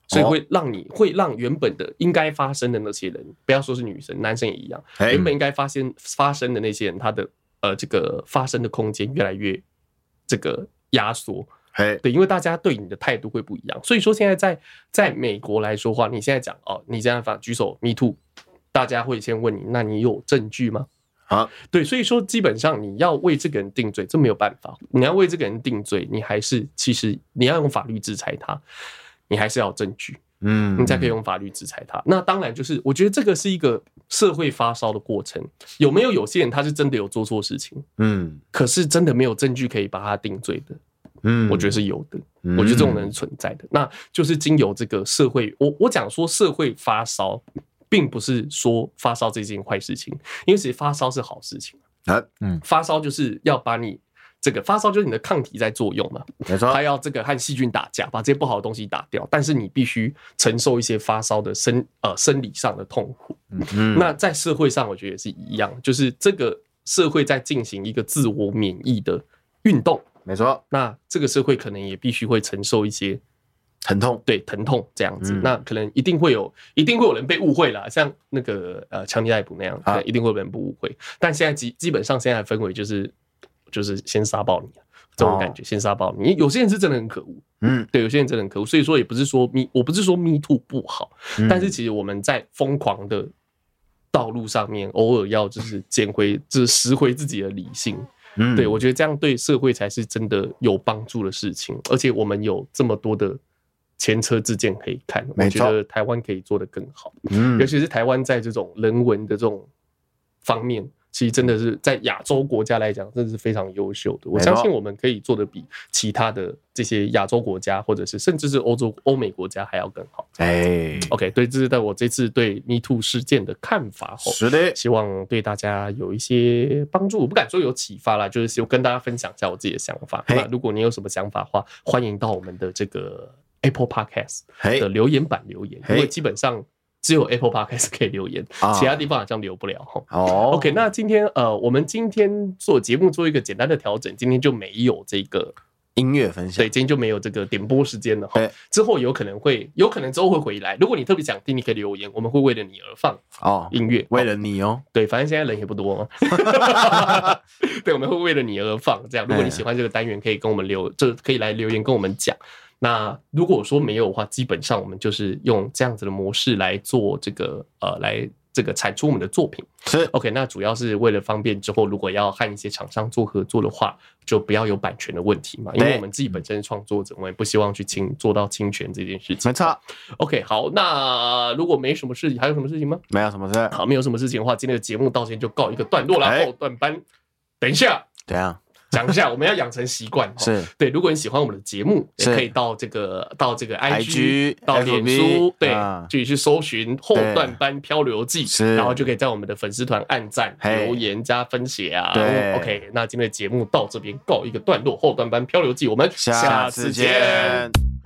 所以会让你会让原本的应该发生的那些人，不要说是女生，男生也一样，原本应该发生发生的那些人，他的呃这个发生的空间越来越这个压缩，对，因为大家对你的态度会不一样，所以说现在在在美国来说话，你现在讲哦，你这样发举手 Me Too，大家会先问你，那你有证据吗？啊，对，所以说基本上你要为这个人定罪，这没有办法。你要为这个人定罪，你还是其实你要用法律制裁他，你还是要有证据，嗯，你才可以用法律制裁他。那当然就是，我觉得这个是一个社会发烧的过程。有没有有些人他是真的有做错事情，嗯，可是真的没有证据可以把他定罪的，嗯，我觉得是有的。我觉得这种人是存在的，那就是经由这个社会，我我讲说社会发烧。并不是说发烧这件坏事情，因为其实发烧是好事情啊。嗯，发烧就是要把你这个发烧就是你的抗体在作用嘛，没错，它要这个和细菌打架，把这些不好的东西打掉。但是你必须承受一些发烧的生呃生理上的痛苦。嗯，那在社会上，我觉得也是一样，就是这个社会在进行一个自我免疫的运动，没错。那这个社会可能也必须会承受一些。疼痛，对疼痛这样子，嗯、那可能一定会有，一定会有人被误会啦，像那个呃强尼戴普那样，啊、一定会有人不误会。但现在基基本上现在的氛围就是，就是先杀爆你，这种感觉，哦、先杀爆你。有些人是真的很可恶，嗯，对，有些人真的很可恶。所以说也不是说 Me，我不是说 Me Too 不好，嗯、但是其实我们在疯狂的道路上面，偶尔要就是捡回，*laughs* 就是拾回自己的理性。嗯，对我觉得这样对社会才是真的有帮助的事情，而且我们有这么多的。前车之鉴可以看，我觉得台湾可以做得更好，嗯，尤其是台湾在这种人文的这种方面，其实真的是在亚洲国家来讲，真的是非常优秀的。我相信我们可以做得比其他的这些亚洲国家，或者是甚至是欧洲、欧美国家还要更好。哎，OK，对，这是在我这次对 Me Too 事件的看法后，是的，希望对大家有一些帮助。我不敢说有启发啦，就是跟大家分享一下我自己的想法。那如果你有什么想法的话，欢迎到我们的这个。Apple Podcast 的留言板留言，因为基本上只有 *laughs* Apple Podcast 可以留言，其他地方好像留不了哈。哦，OK，那今天呃，我们今天做节目做一个简单的调整，今天就没有这个音乐分享，对，今天就没有这个点播时间了哈。之后有可能会，有可能之后会回来。如果你特别想听，你可以留言，我们会为了你而放哦音乐，为了你哦。对，反正现在人也不多嘛。*laughs* 对，我们会为了你而放。这样，如果你喜欢这个单元，可以跟我们留，就可以来留言跟我们讲。那如果说没有的话，基本上我们就是用这样子的模式来做这个呃，来这个产出我们的作品。是 OK，那主要是为了方便之后如果要和一些厂商做合作的话，就不要有版权的问题嘛。因为我们自己本身是创作者，我们也不希望去侵做到侵权这件事情。没错。OK，好，那如果没什么事情，还有什么事情吗？没有什么事。好，没有什么事情的话，今天的节目到这边就告一个段落了。后段班，等一下，怎样？讲一下，我们要养成习惯。*laughs* 是。对，如果你喜欢我们的节目，也可以到这个到这个 IG 到脸书，对，自己去搜寻后段班漂流记，然后就可以在我们的粉丝团按赞、留言、加分享。啊。对，OK，那今天的节目到这边告一个段落，后段班漂流记，我们下次见。